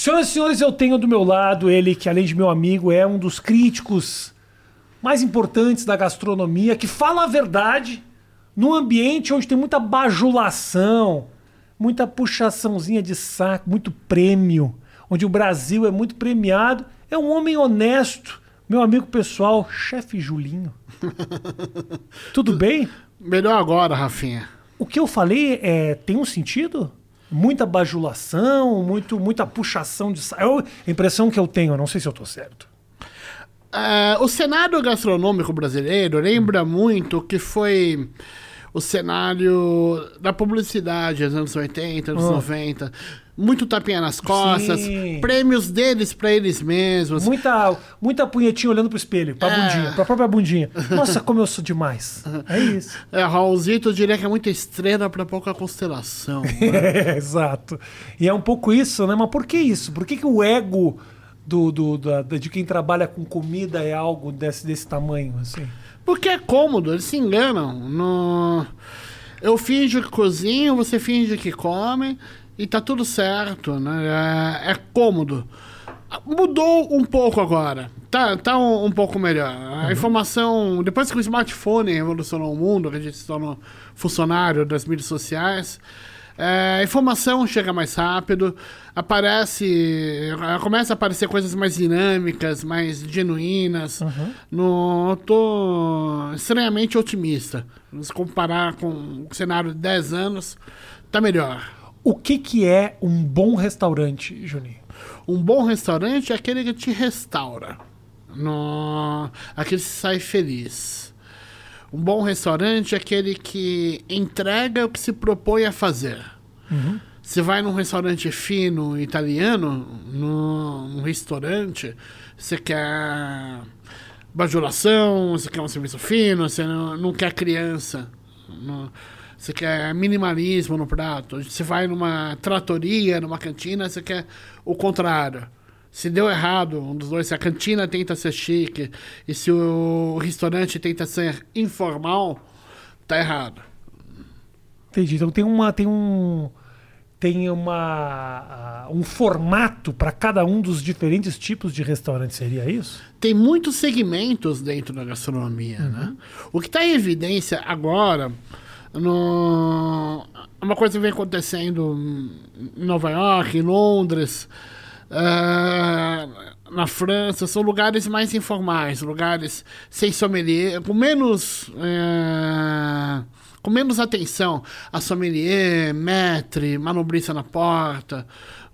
Senhoras e senhores, eu tenho do meu lado ele que, além de meu amigo, é um dos críticos mais importantes da gastronomia, que fala a verdade num ambiente onde tem muita bajulação, muita puxaçãozinha de saco, muito prêmio, onde o Brasil é muito premiado. É um homem honesto, meu amigo pessoal, chefe Julinho. Tudo bem? Melhor agora, Rafinha. O que eu falei é, tem um sentido? Muita bajulação, muito, muita puxação de saco. É a impressão que eu tenho, eu não sei se eu tô certo. É, o cenário gastronômico brasileiro lembra muito o que foi o cenário da publicidade dos anos 80, anos Oh. 90. Muito tapinha nas costas, Sim. prêmios deles pra eles mesmos. Muita, muita punhetinha olhando pro espelho, pra É. bundinha, pra própria bundinha. Nossa, como eu sou demais. É isso. É, Raulzito eu diria que é muita estrela pra pouca constelação. né? É, exato. E é um pouco isso, né? Mas por que isso? Por que, que o ego do, do- da- de quem trabalha com comida é algo desse, desse tamanho, assim? Porque é cômodo, eles se enganam. No... Eu finjo que cozinho, você finge que come e tá tudo certo, né? É, é cômodo. Mudou um pouco agora. Tá, tá um, um pouco melhor. A informação, depois que o smartphone revolucionou o mundo, que a gente se tornou funcionário das mídias sociais, é, a informação chega mais rápido, aparece, eh, começa a aparecer coisas mais dinâmicas, mais genuínas. No, eu tô estranhamente otimista. Se comparar com o cenário de 10 anos, tá melhor. O que, que é um bom restaurante, Juninho? Um bom restaurante é aquele que te restaura. No... Aquele que sai feliz. Um bom restaurante é aquele que entrega o que se propõe a fazer. Você vai num restaurante fino italiano, num, num restaurante, você quer bajulação, você quer um serviço fino, você não, não quer criança. Não- você quer minimalismo no prato. Você vai numa tratoria, numa cantina, você quer o contrário. Se deu errado, um dos dois, se a cantina tenta ser chique e se o restaurante tenta ser informal, tá errado. Entendi. Então tem uma. Tem um. Tem uma. ah, um formato para cada um dos diferentes tipos de restaurante, seria isso? tem muitos segmentos dentro da gastronomia, né? O que está em evidência agora, no... uma coisa que vem acontecendo em Nova York, em Londres, ah, na França, são lugares mais informais, lugares sem sommelier, com menos... eh, com menos atenção a sommelier, maître, manobrista na porta,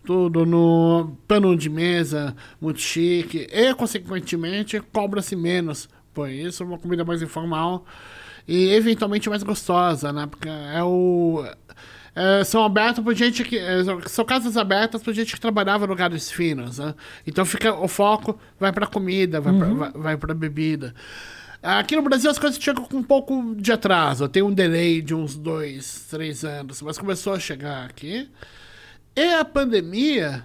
tudo no pano de mesa muito chique e consequentemente cobra-se menos. Por isso uma comida mais informal e eventualmente mais gostosa né porque é o é, são abertos por gente que é, são casas abertas por gente que trabalhava em lugares finos né? então fica o foco vai para comida vai pra vai, vai para bebida Aqui no Brasil as coisas chegam com um pouco de atraso. Tem um delay de uns dois, três anos, mas começou a chegar aqui. E a pandemia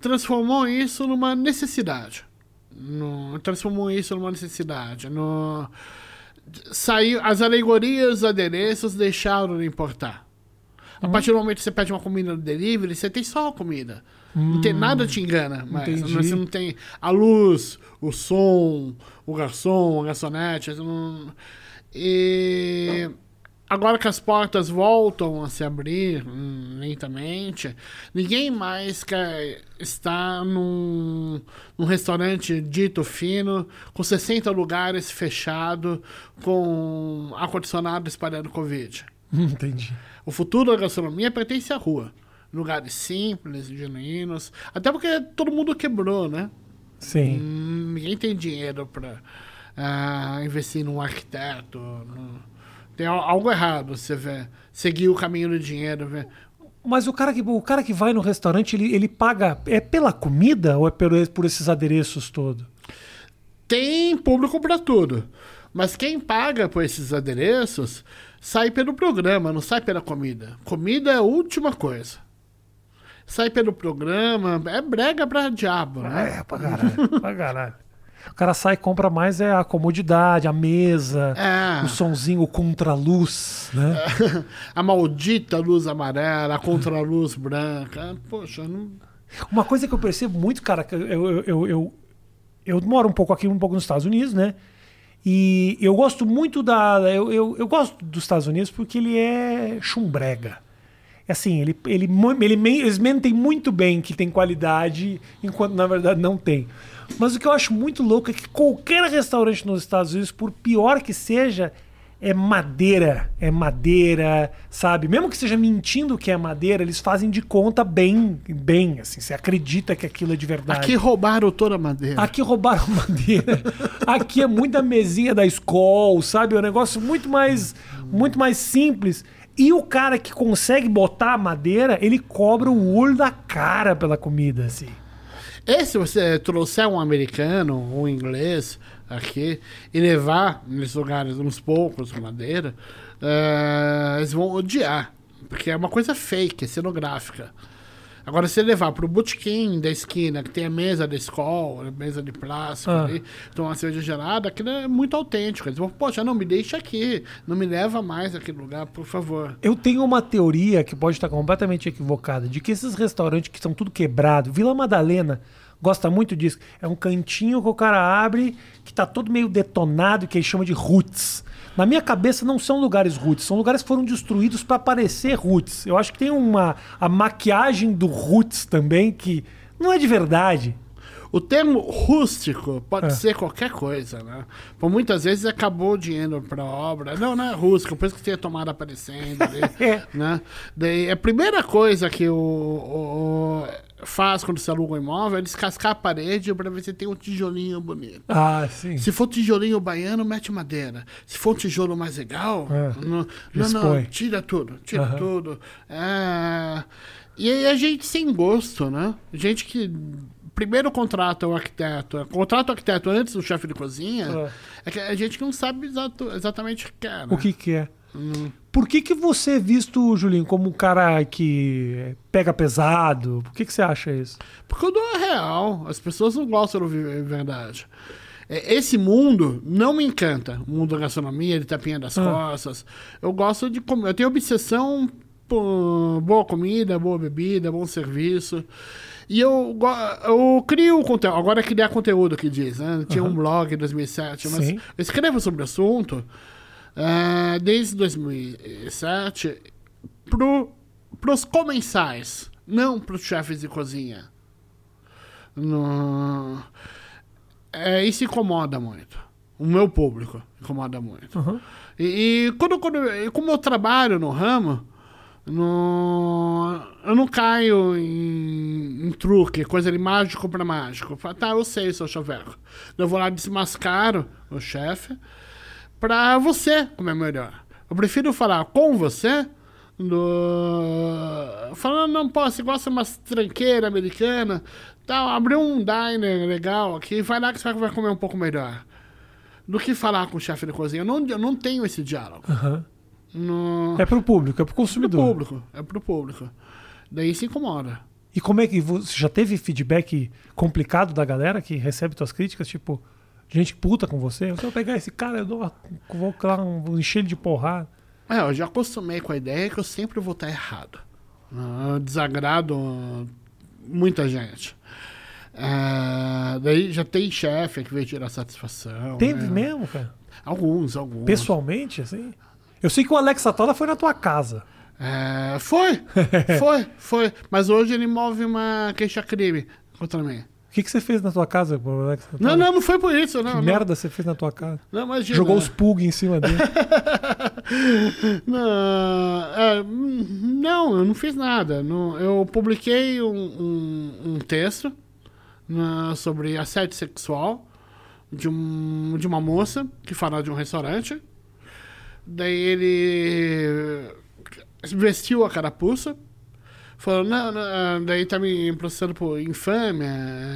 transformou isso numa necessidade. No- transformou isso numa necessidade. No, saiu, as alegorias, os adereços deixaram de importar. A partir do momento que você pede uma comida no delivery, você tem só a comida. Não tem nada te engana, mas você não tem a luz, o som, o garçom, a garçonete. não- E agora que as portas voltam a se abrir hum, lentamente, ninguém mais quer estar num, num restaurante dito fino, com 60 lugares fechado, com ar-condicionado espalhando Covid. Entendi. O futuro da gastronomia pertence à rua. Lugares simples, genuínos. Até porque todo mundo quebrou, né? Sim. Hum, ninguém tem dinheiro para investir num arquiteto. no- Tem al- algo errado, você vê. Seguir o caminho do dinheiro, vê. Mas o cara que, o cara que vai no restaurante, ele, ele paga. É pela comida ou é por, por esses adereços todos? Tem público para tudo. Mas quem paga por esses adereços sai pelo programa, não sai pela comida. Comida é a última coisa. Sai pelo programa, é brega pra diabo, né? É, pra caralho. pra caralho. O cara sai e compra mais é a comodidade, a mesa, É. o sonzinho, o contraluz, né? a maldita luz amarela, a contraluz branca. Poxa, não, Uma coisa que eu percebo muito, cara, eu, eu, eu, eu, eu moro um pouco aqui, um pouco nos Estados Unidos, né? E eu gosto muito da. Eu, eu, eu gosto dos Estados Unidos porque ele é chumbrega. Assim, ele, ele, ele, eles mentem muito bem que tem qualidade, enquanto na verdade não tem. Mas o que eu acho muito louco é que qualquer restaurante nos Estados Unidos, por pior que seja, é madeira, é madeira, sabe? Mesmo que seja mentindo que é madeira, eles fazem de conta bem, bem, assim, você acredita que aquilo é de verdade. Aqui roubaram toda a madeira. Aqui roubaram madeira. Aqui é muita mesinha da escola, sabe? É um negócio muito mais, muito mais simples. E o cara que consegue botar a madeira, ele cobra o olho da cara pela comida, assim. E se você trouxer um americano, um inglês aqui e levar nesses lugares uns poucos de madeira, uh, eles vão odiar. Porque é uma coisa fake, é cenográfica. Agora, se levar pro botequim da esquina, que tem a mesa da escola, a mesa de plástico ah. ali, tomar uma cerveja gelada, aquilo é muito autêntico. Eles vão, poxa, não, me deixa aqui, não me leva mais aquele lugar, por favor. Eu tenho uma teoria que pode estar completamente equivocada, de que esses restaurantes que são tudo quebrado, Vila Madalena gosta muito disso. É um cantinho que o cara abre, que tá todo meio detonado, que ele chama de roots. Na minha cabeça não são lugares roots, são lugares que foram destruídos para parecer roots. Eu acho que tem uma a maquiagem do roots também que não é de verdade. O termo rústico pode é. ser qualquer coisa, né? Por muitas vezes acabou o dinheiro para obra. Não, não é rústico, por isso que tem a tomada aparecendo. Ali, é. né? Daí, a primeira coisa que o, o, faz quando você aluga um imóvel é descascar a parede para ver se tem um tijolinho bonito. Ah, sim. Se for tijolinho baiano, mete madeira. Se for um tijolo mais legal, é. não, não, não, tira tudo, tira uhum. tudo. É... E aí a gente sem gosto, né? Gente que primeiro contrata o arquiteto, contrata o arquiteto antes do chefe de cozinha, é, é que a gente não sabe exato, exatamente o que quer. Né? O que quer. Hum. Por que, que você é visto, Julinho, como um cara que pega pesado? Por que, que você acha isso? Porque eu dou a real. As pessoas não gostam de verdade. É, esse mundo não me encanta. O mundo da gastronomia, de tapinha das ah. costas. Eu gosto de comer. Eu tenho obsessão por boa comida, boa bebida, bom serviço. E eu, eu crio conteúdo. Agora é criar conteúdo que diz, né? Tinha uhum. um blog em 2007, mas Sim. eu escrevo sobre o assunto uh, desde 2007 para os comensais, não para os chefes de cozinha. No... É, isso incomoda muito. O meu público incomoda muito. Uhum. E, e, quando, quando, como eu trabalho no ramo, no... eu não caio em, em, truque, coisa de mágico para mágico. Falo, tá, eu sei, seu chaveco. Eu vou lá desmascaro o chefe para você comer melhor. Eu prefiro falar com você do... falando, não, pô, você gosta de umas tranqueira americana, tal, abrir um diner legal aqui, vai lá que você vai comer um pouco melhor. Do que falar com o chefe de cozinha. Eu não, eu não tenho esse diálogo. Uhum. No... É pro público, é pro consumidor. É pro público, é pro público. Daí se incomoda. E como é que você já teve feedback complicado da galera que recebe suas críticas, tipo, gente puta com você? Se eu pegar esse cara, eu dou, vou, vou encher ele de porrada. É, eu já acostumei com a ideia que eu sempre vou estar errado. Eu desagrado muita gente. É, daí já tem chefe que veio tirar satisfação. Teve né? mesmo, cara? Alguns, alguns. Pessoalmente, assim? Eu sei que o Alex Satola foi na tua casa. É, foi, foi, foi. Mas hoje ele move uma queixa-crime contra mim. O que, que você fez na tua casa, Alex? Não, não, não foi por isso, não. Que não. merda você fez na tua casa? Não, imagina. Jogou os pug em cima dele. não, é, não, eu não fiz nada. Não, eu publiquei um, um, um texto na, sobre assédio sexual de, um, de uma moça que fala de um restaurante. Daí ele vestiu a carapuça falou, não, não, daí tá me processando por infâmia,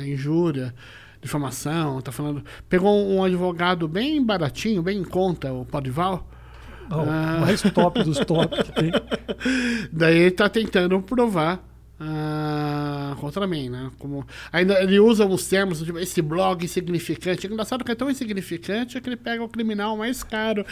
injúria, difamação, tá falando. Pegou um advogado bem baratinho, bem em conta, o Podival. Oh, ah, mais top dos top que tem. Daí ele tá tentando provar ah, contra mim, né? Como, ainda ele usa uns termos, tipo, esse blog insignificante. É engraçado que é tão insignificante que ele pega o criminal mais caro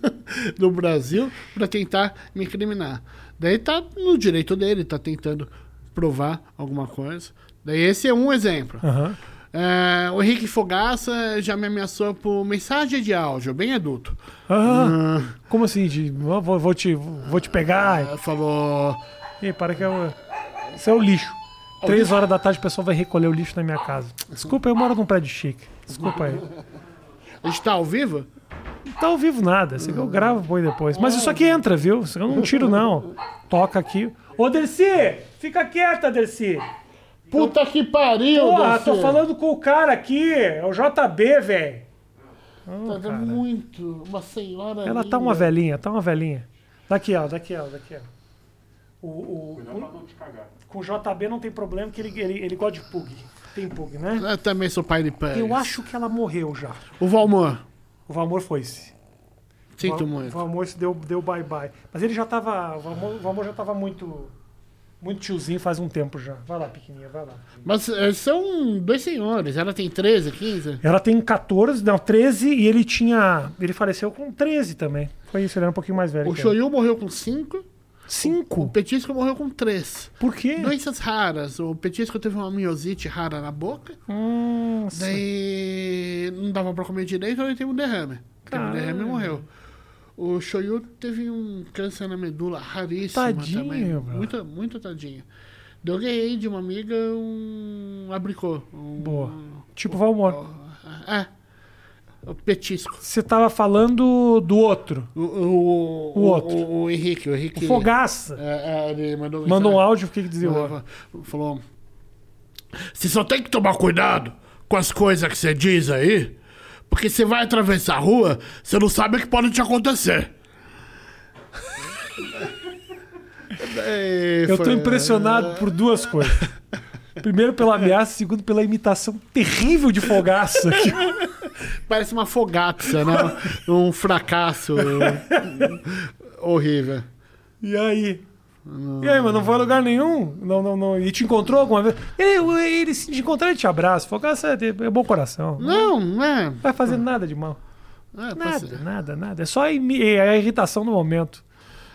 do Brasil para tentar me incriminar. Daí tá no direito dele, tá tentando provar alguma coisa. Daí esse é um exemplo. Aham. É, o Henrique Fogaça já me ameaçou por mensagem de áudio, bem adulto. Ah, Ah, como assim? De, vou, vou te, vou te pegar. falou. Ih, para que eu. Isso é o lixo. Três horas da tarde o pessoal vai recolher o lixo na minha casa. Desculpa, eu moro num prédio chique. Desculpa aí. A gente tá ao vivo? Não tá ao vivo nada. Isso aqui eu gravo põe depois. Mas isso aqui entra, viu? Isso eu não tiro, não. Toca aqui. Ô, Dercy! Fica quieta, Dercy! Puta que pariu, Porra, Darcy. tô falando com o cara aqui. É o JB, velho. Tá dando muito. Uma senhora. Ela tá linda. uma velhinha, tá uma velhinha. Daqui, ó, daqui, ó, daqui, ó. O, o, com o JB não tem problema, que ele, ele, ele gosta de pug. Tem pug, né? Eu também sou pai de pé. Eu acho que ela morreu já. O Valmor. O Valmor foi-se. Sinto o muito. Valmor se deu, deu bye-bye. Mas ele já tava. O Valmor, o Valmor já tava muito. Muito tiozinho faz um tempo já. Vai lá, pequenininha, vai lá. Mas eh, são dois senhores. Ela tem 13, 15? Ela tem 14, não, 13 e ele tinha. Ele faleceu com 13 também. Foi isso, ele era um pouquinho mais velho. O. Shoyu morreu com 5. O 5? Petisco morreu com 3. Por quê? Doenças raras. O Petisco teve uma miosite rara na boca. Nossa. Daí não dava pra comer direito, ele teve um derrame. Teve um Caralho. derrame e morreu. O Shoyu teve um câncer na medula raríssimo Tadinho, também. bro. Muito, muito tadinho. Eu ganhei de uma amiga um abricô. Um, Boa. Tipo Valmor. É. O petisco. Você tava falando do outro. O, o, O outro. O, o Henrique. O Henrique O Fogaça. É, é, ele mandou, Mandou um áudio, o que que dizia? Falou- Falou: Você só tem que tomar cuidado com as coisas que você diz aí, porque você vai atravessar a rua, você não sabe o que pode te acontecer. Eu tô impressionado por duas coisas. Primeiro pela ameaça, segundo pela imitação terrível de Fogaça. que- Parece uma fogaça, né? um fracasso horrível. E aí? E aí, mano, não foi a lugar nenhum? Não, não, não. E te encontrou alguma vez? Ele, ele se te encontrar, ele te abraça. Fogaça é, é bom coração. Não Não, é. vai fazer nada de mal. É, Nada, nada, nada. É só a, é a irritação do momento.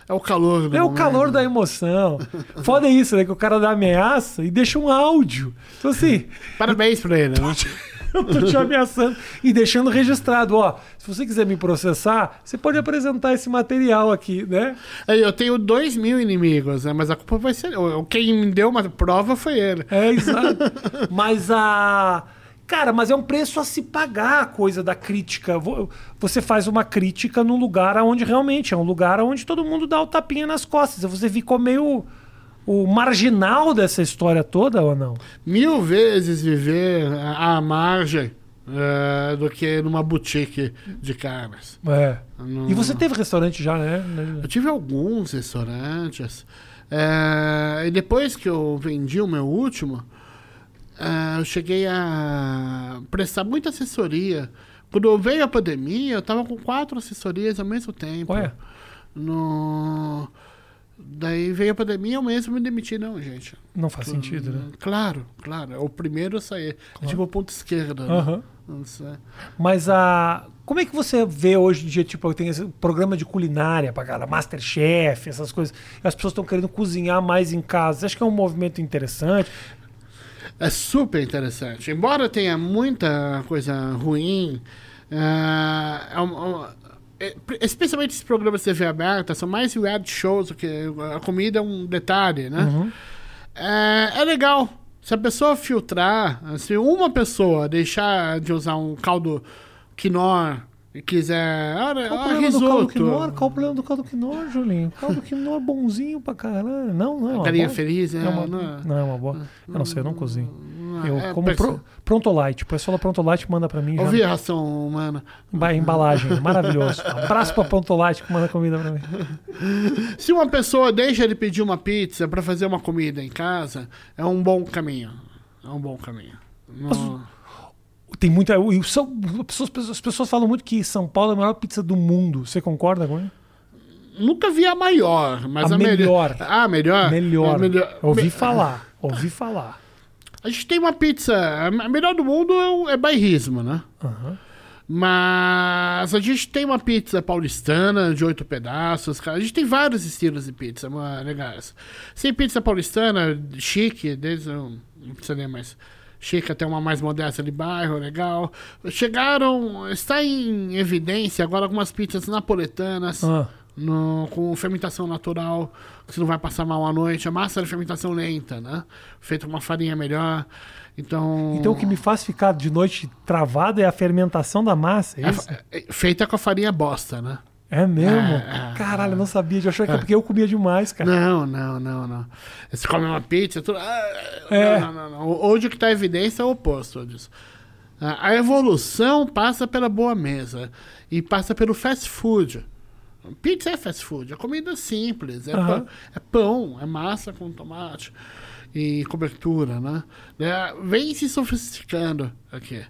É o calor do É o momento. calor da emoção. Foda é isso, né? Que o cara dá ameaça e deixa um áudio. Então, assim, Parabéns pra ele, né? Eu tô te ameaçando e deixando registrado. Ó, se você quiser me processar, você pode apresentar esse material aqui, né? Eu tenho dois mil inimigos, né? Mas a culpa vai ser. o- Quem me deu uma prova foi ele. É, exato. mas a. Cara, mas é um preço a se pagar a coisa da crítica. Vo- Você faz uma crítica num lugar onde realmente é um lugar onde todo mundo dá o tapinha nas costas. Você ficou meio o marginal dessa história toda ou não? mil vezes viver à margem é, do que numa boutique de carnes. É. Não- E você teve restaurante já, né? Eu tive alguns restaurantes. é, e depois que eu vendi o meu último, é, eu cheguei a prestar muita assessoria. Quando veio a pandemia, eu estava com quatro assessorias ao mesmo tempo. Ué? No... Daí veio a pandemia, eu mesmo me demiti. Não, gente. Não faz sentido, né? Claro, claro. É o primeiro a sair. É tipo o ponto esquerdo. né? Aham. Não sei. Mas a. Como é que você vê hoje em dia, tipo, tem esse programa de culinária pra galera, Masterchef, essas coisas. As pessoas estão querendo cozinhar mais em casa. Você acha que é um movimento interessante? É super interessante. Embora tenha muita coisa ruim, é, é é, especialmente esses programas de TV aberta, são mais reality shows que a comida é um detalhe, né? É, é legal. Se a pessoa filtrar, se uma pessoa deixar de usar um caldo quinor e quiser. Ah, Qual o ah, problema do caldo risoto. quinor? Qual o problema do caldo quinor, Julinho? Caldo quinor bonzinho pra caralho. Não, não é uma Galinha boa. feliz, é, É uma, não é- não é uma boa. Eu não sei, eu não cozinho. Eu é, como pro, pronto light. O pessoal da pronto light manda pra mim. Ouvi a ração humana. Ba- Embalagem, maravilhoso. Abraço pra Pronto Light que manda comida pra mim. Se uma pessoa deixa de pedir uma pizza pra fazer uma comida em casa, é um bom caminho. É um bom caminho. Não- Tem muita. e São, as, pessoas, as pessoas falam muito que São Paulo é a melhor pizza do mundo. Você concorda com isso? Nunca vi a maior, mas A a, melhor. melhor. Ah, melhor? Melhor. É melhor. Ouvi Me- falar. Ouvi falar. A gente tem uma pizza. A melhor do mundo é, o- é bairrismo, né? Aham. Mas a gente tem uma pizza paulistana de oito pedaços, cara. A gente tem vários estilos de pizza mano, legais. Tem pizza paulistana, chique, desde. Não precisa nem mais. Chique até uma mais modesta de bairro, legal. Chegaram. Está em evidência agora algumas pizzas napoletanas. Ah. No, com fermentação natural, que você não vai passar mal à noite. A massa de fermentação lenta, né? Feita com uma farinha melhor. Então. Então o que me faz ficar de noite travado é a fermentação da massa, é é- é feita com a farinha bosta, né? É mesmo? É, é, Caralho, eu não sabia. Eu achei que é porque eu comia demais, cara. Não, não, não, não. Você come uma pizza, tudo. ah, É. Não, não, não. Hoje o que está em evidência é o oposto disso. A evolução passa pela boa mesa e passa pelo fast food. Pizza é fast food, é comida simples, é, Aham. pão, é pão, é massa com tomate e cobertura, né? É, vem se sofisticando aqui.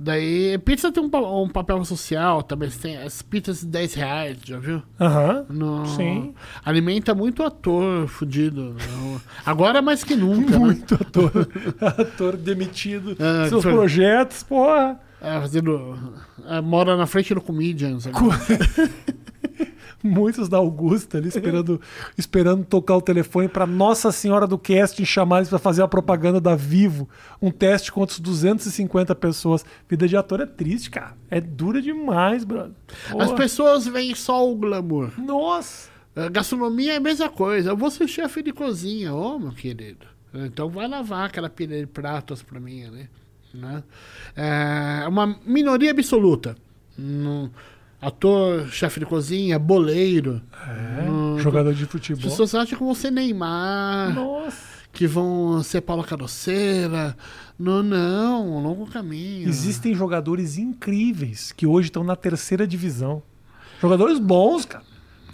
Daí, pizza tem um, um papel social também. Tem as pizzas de 10 reais, já viu? Aham. No- Sim. Alimenta muito ator fudido. né? Agora mais que nunca, né? Muito ator. ator demitido. Ah, Seus foi- projetos, porra. É, fazendo. é, mora na frente do Comedians. agora. Muitos da Augusta ali esperando, esperando tocar o telefone para Nossa Senhora do Casting chamar eles para fazer a propaganda da Vivo. Um teste contra os 250 pessoas. Vida de ator é triste, cara. É dura demais, brother. As Porra. pessoas veem só o glamour. Nossa. A gastronomia é a mesma coisa. Eu vou ser chefe de cozinha, ô meu querido. Então vai lavar aquela pilha de pratos pra mim ali. Né? É uma minoria absoluta. Não- ator, chefe de cozinha, boleiro. É, jogador de As futebol. pessoas acham que vão ser Neymar, Nossa. que vão ser Paula Caroceira. Não, não, um longo caminho. Existem jogadores incríveis que hoje estão na terceira divisão. Jogadores bons, cara.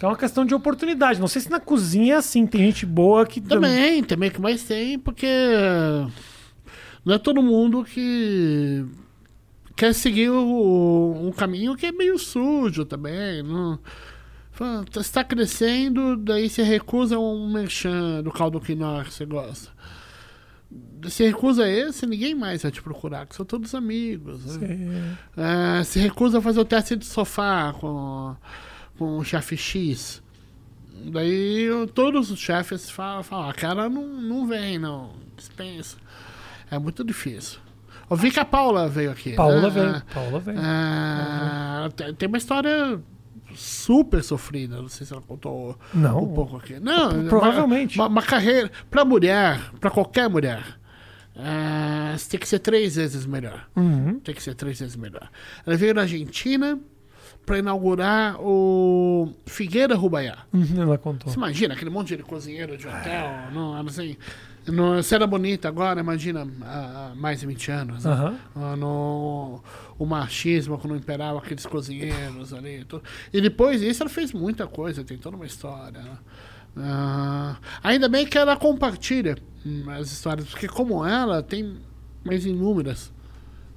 É uma questão de oportunidade. Não sei se na cozinha é assim. Tem gente boa que. Também, também que mais tem, porque não é todo mundo que quer seguir o- um caminho que é meio sujo também. Não, tá- está crescendo, daí se recusa um merchan do caldo quinoa que você gosta. Se recusa esse, ninguém mais vai te procurar, que são todos amigos. né? É, É, se recusa a fazer o teste de sofá com, com o chefe X. Daí todos os chefes falam, falam, a cara não, não vem, não. Dispensa. É muito difícil. Eu vi que a Paula veio aqui. Paula né? veio. Paula veio. É, tem- Tem uma história super sofrida. Não sei se ela contou Não. um pouco aqui. Não, Provavelmente. Uma, uma carreira. Pra mulher, pra qualquer mulher, você tem que ser três vezes melhor. Uhum. Tem que ser três vezes melhor. Ela veio na Argentina para inaugurar o Figueira Rubaiá. Uhum, Ela contou. Você imagina aquele monte de cozinheiro de hotel, não, assim, no, era bonita agora, imagina há mais de 20 anos. né? Ah, no, o machismo quando imperava aqueles cozinheiros ali. e tudo. E depois disso ela fez muita coisa, tem toda uma história. né? Ah, ainda bem que ela compartilha hum, as histórias, porque como ela, tem mais inúmeras.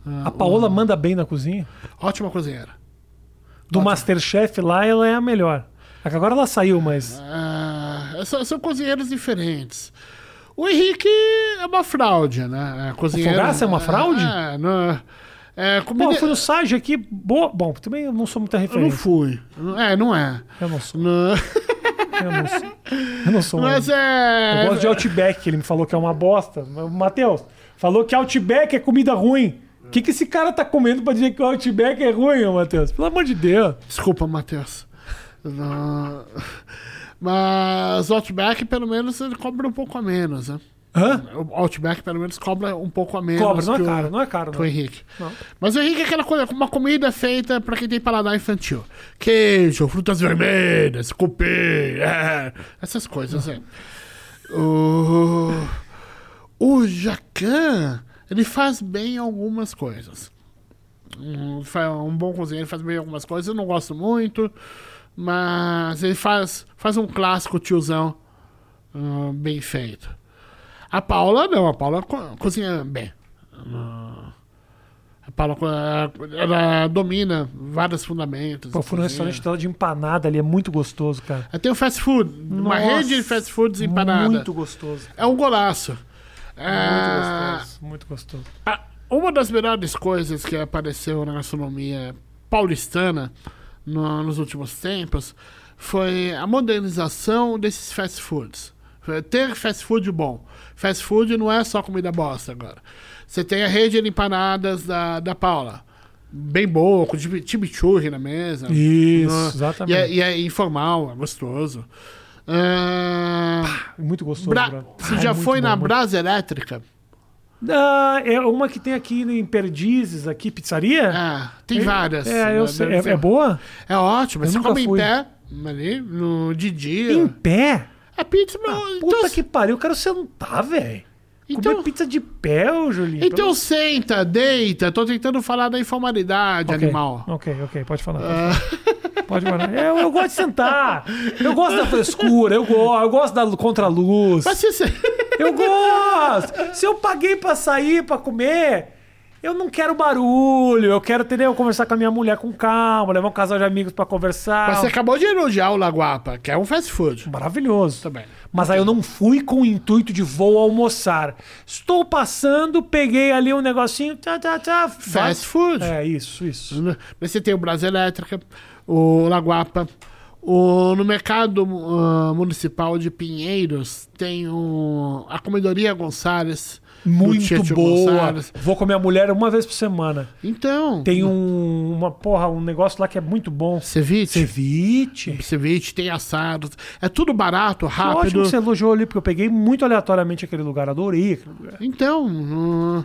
Ah, A Paola um- manda bem na cozinha. Ótima cozinheira. Do Masterchef lá, ela é a melhor. Agora ela saiu, mas. Ah, são, são cozinheiros diferentes. O Henrique é uma fraude, né? É, cozinheiro, Fogaça é uma fraude? É, não, é, comida, Bom, eu fui no Sage aqui. Boa. Bom, também eu não sou muita eu não referência. fui. É, não é. Eu não sou. Eu não sou. Eu não sou. Mas é. Eu gosto de Outback, ele me falou que é uma bosta. Matheus, falou que Outback é comida ruim. O que, que esse cara tá comendo pra dizer que o Outback é ruim, Matheus? Pelo amor de Deus. Desculpa, Matheus. Não- Mas o Outback, pelo menos, ele cobra um pouco a menos, né? Hã? O Outback, pelo menos, cobra um pouco a menos. Cobra, não é o- caro, não é caro. o Não. Henrique. Não. Mas o Henrique é aquela coisa, uma comida feita pra quem tem paladar infantil. Queijo, frutas vermelhas, cupim, é, essas coisas, é. O, o Jacan, ele faz bem algumas coisas. Um, um bom cozinheiro faz bem algumas coisas, eu não gosto muito, mas ele faz, faz um clássico tiozão ah, bem feito. A Paula não, a Paula co- cozinha bem. Ah, a Paula ela domina vários fundamentos. Pô, fui no restaurante dela de empanada ali, é muito gostoso, cara. Aí Tem o fast food, uma Nossa, rede de fast foods empanada. Muito gostoso. É um golaço. Muito Ah, gostoso, muito gostoso. Uma das melhores coisas que apareceu na gastronomia paulistana no- nos últimos tempos foi a modernização desses fast foods. Foi Ter fast food bom. Fast food não é só comida bosta agora. Você tem a rede de empanadas da, da Paula. Bem boa, com chimi- chimichurri na mesa. Isso, Ah, exatamente. E é, e é informal, é gostoso. Ah, Muito gostoso. Bra-. Você Ai, já muito foi bom, na muito- Brasa Elétrica? Ah, é uma que tem aqui em Perdizes, aqui, pizzaria? Ah, tem várias. É, eu sei. É, é boa? É ótimo. Eu Você come fui. em pé ali, no, de dia. Em pé? A pizza, meu. Ah, Puta então, que pariu, eu quero sentar, velho. Então- Comer pizza de pé, ô Julinho. então senta, deita. Tô tentando falar da informalidade Ok, animal. Ok, ok, pode falar. Ah, Pode falar. Eu, eu gosto de sentar. Eu gosto da frescura, eu gosto, eu gosto da contra-luz. mas você... Eu gosto! Se eu paguei pra sair, pra comer, eu não quero barulho. Eu quero, entendeu? Conversar com a minha mulher com calma, levar um casal de amigos pra conversar. Mas você acabou de elogiar o Laguapa, que é um fast food. Maravilhoso. Também. Mas aí eu não fui com o intuito de vou almoçar. Estou passando, peguei ali um negocinho, tá, tá, tá. Fast food. É, isso, isso. Mas você tem o Brasa Elétrica, o Laguapa. O, no mercado ah, municipal de Pinheiros tem o, a Comedoria Gonçalves. Muito boa. Gonçalves. Vou com a mulher uma vez por semana. Então, Tem um, uma porra, um negócio lá que é muito bom. ceviche. Ceviche. Ceviche, tem assados. É tudo barato, ótimo rápido. que você elogiou ali, porque eu peguei muito aleatoriamente aquele lugar. Adorei aquele lugar. Então, hum,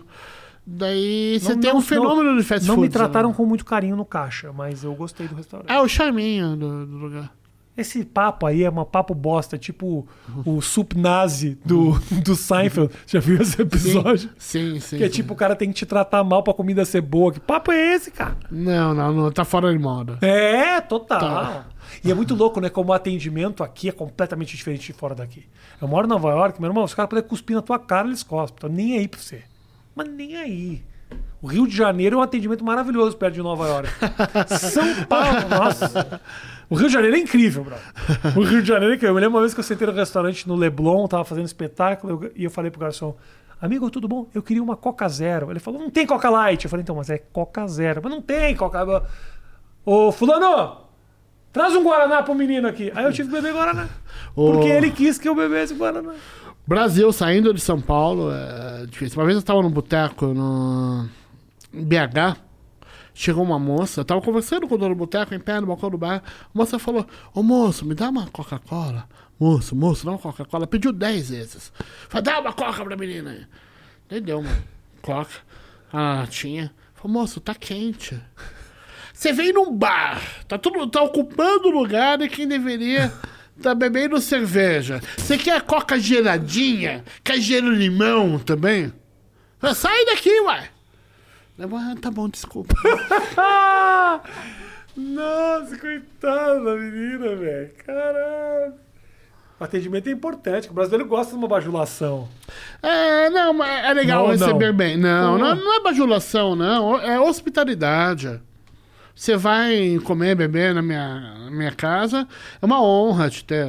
daí você Não- tem não- um fenômeno de fast Não food. me trataram né? com muito carinho no caixa, mas eu gostei do restaurante. É o charminho do, do lugar. Esse papo aí é uma papo bosta, tipo o sup nazi do, do Seinfeld. Já viu esse episódio? Sim, sim. Que é sim. tipo, o cara tem que te tratar mal pra comida ser boa. Que papo é esse, cara? Não, não, não, tá fora de moda. É, total. Tá. E é muito louco, né? Como o atendimento aqui é completamente diferente de fora daqui. Eu moro em Nova York, meu irmão, os caras podem cuspir na tua cara, eles cospem. Tô nem aí pra você. Mas nem aí. O Rio de Janeiro é um atendimento maravilhoso perto de Nova York. São Paulo, nossa. O Rio de Janeiro é incrível, bro. O Rio de Janeiro é incrível. Eu me lembro uma vez que eu sentei no restaurante no Leblon, tava fazendo espetáculo, e eu falei pro garçom, amigo, tudo bom? Eu queria uma Coca Zero. Ele falou, não tem Coca Light. Eu falei, então, mas é Coca Zero. Mas não tem Coca... Ô, fulano, traz um Guaraná pro menino aqui. Aí eu tive que beber Guaraná. Ô. Porque ele quis que eu bebesse Guaraná. Brasil saindo de São Paulo é difícil. Uma vez eu tava num boteco no BH. Chegou uma moça, eu tava conversando com o dono do boteco, em pé no balcão do bar. A moça falou: Ô moço, me dá uma Coca-Cola. Moço, moço, dá uma Coca-Cola. Pediu 10 vezes. Falei: dá uma Coca pra menina aí. Daí deu uma Coca. A latinha. Falou: moço, tá quente. Você vem num bar, tá, tudo, tá ocupando o lugar de quem deveria tá bebendo cerveja. Você quer coca geladinha? Quer gelo limão também? Ah, Sai daqui, uai! "Ah, tá bom, desculpa. Nossa, coitada da menina, velho. Caralho. O atendimento é importante, o brasileiro gosta de uma bajulação. É, não, mas é legal Não, receber não. bem. Não, não, não é bajulação, não. É hospitalidade. Você vai comer, beber na minha, na minha casa, é uma honra te ter.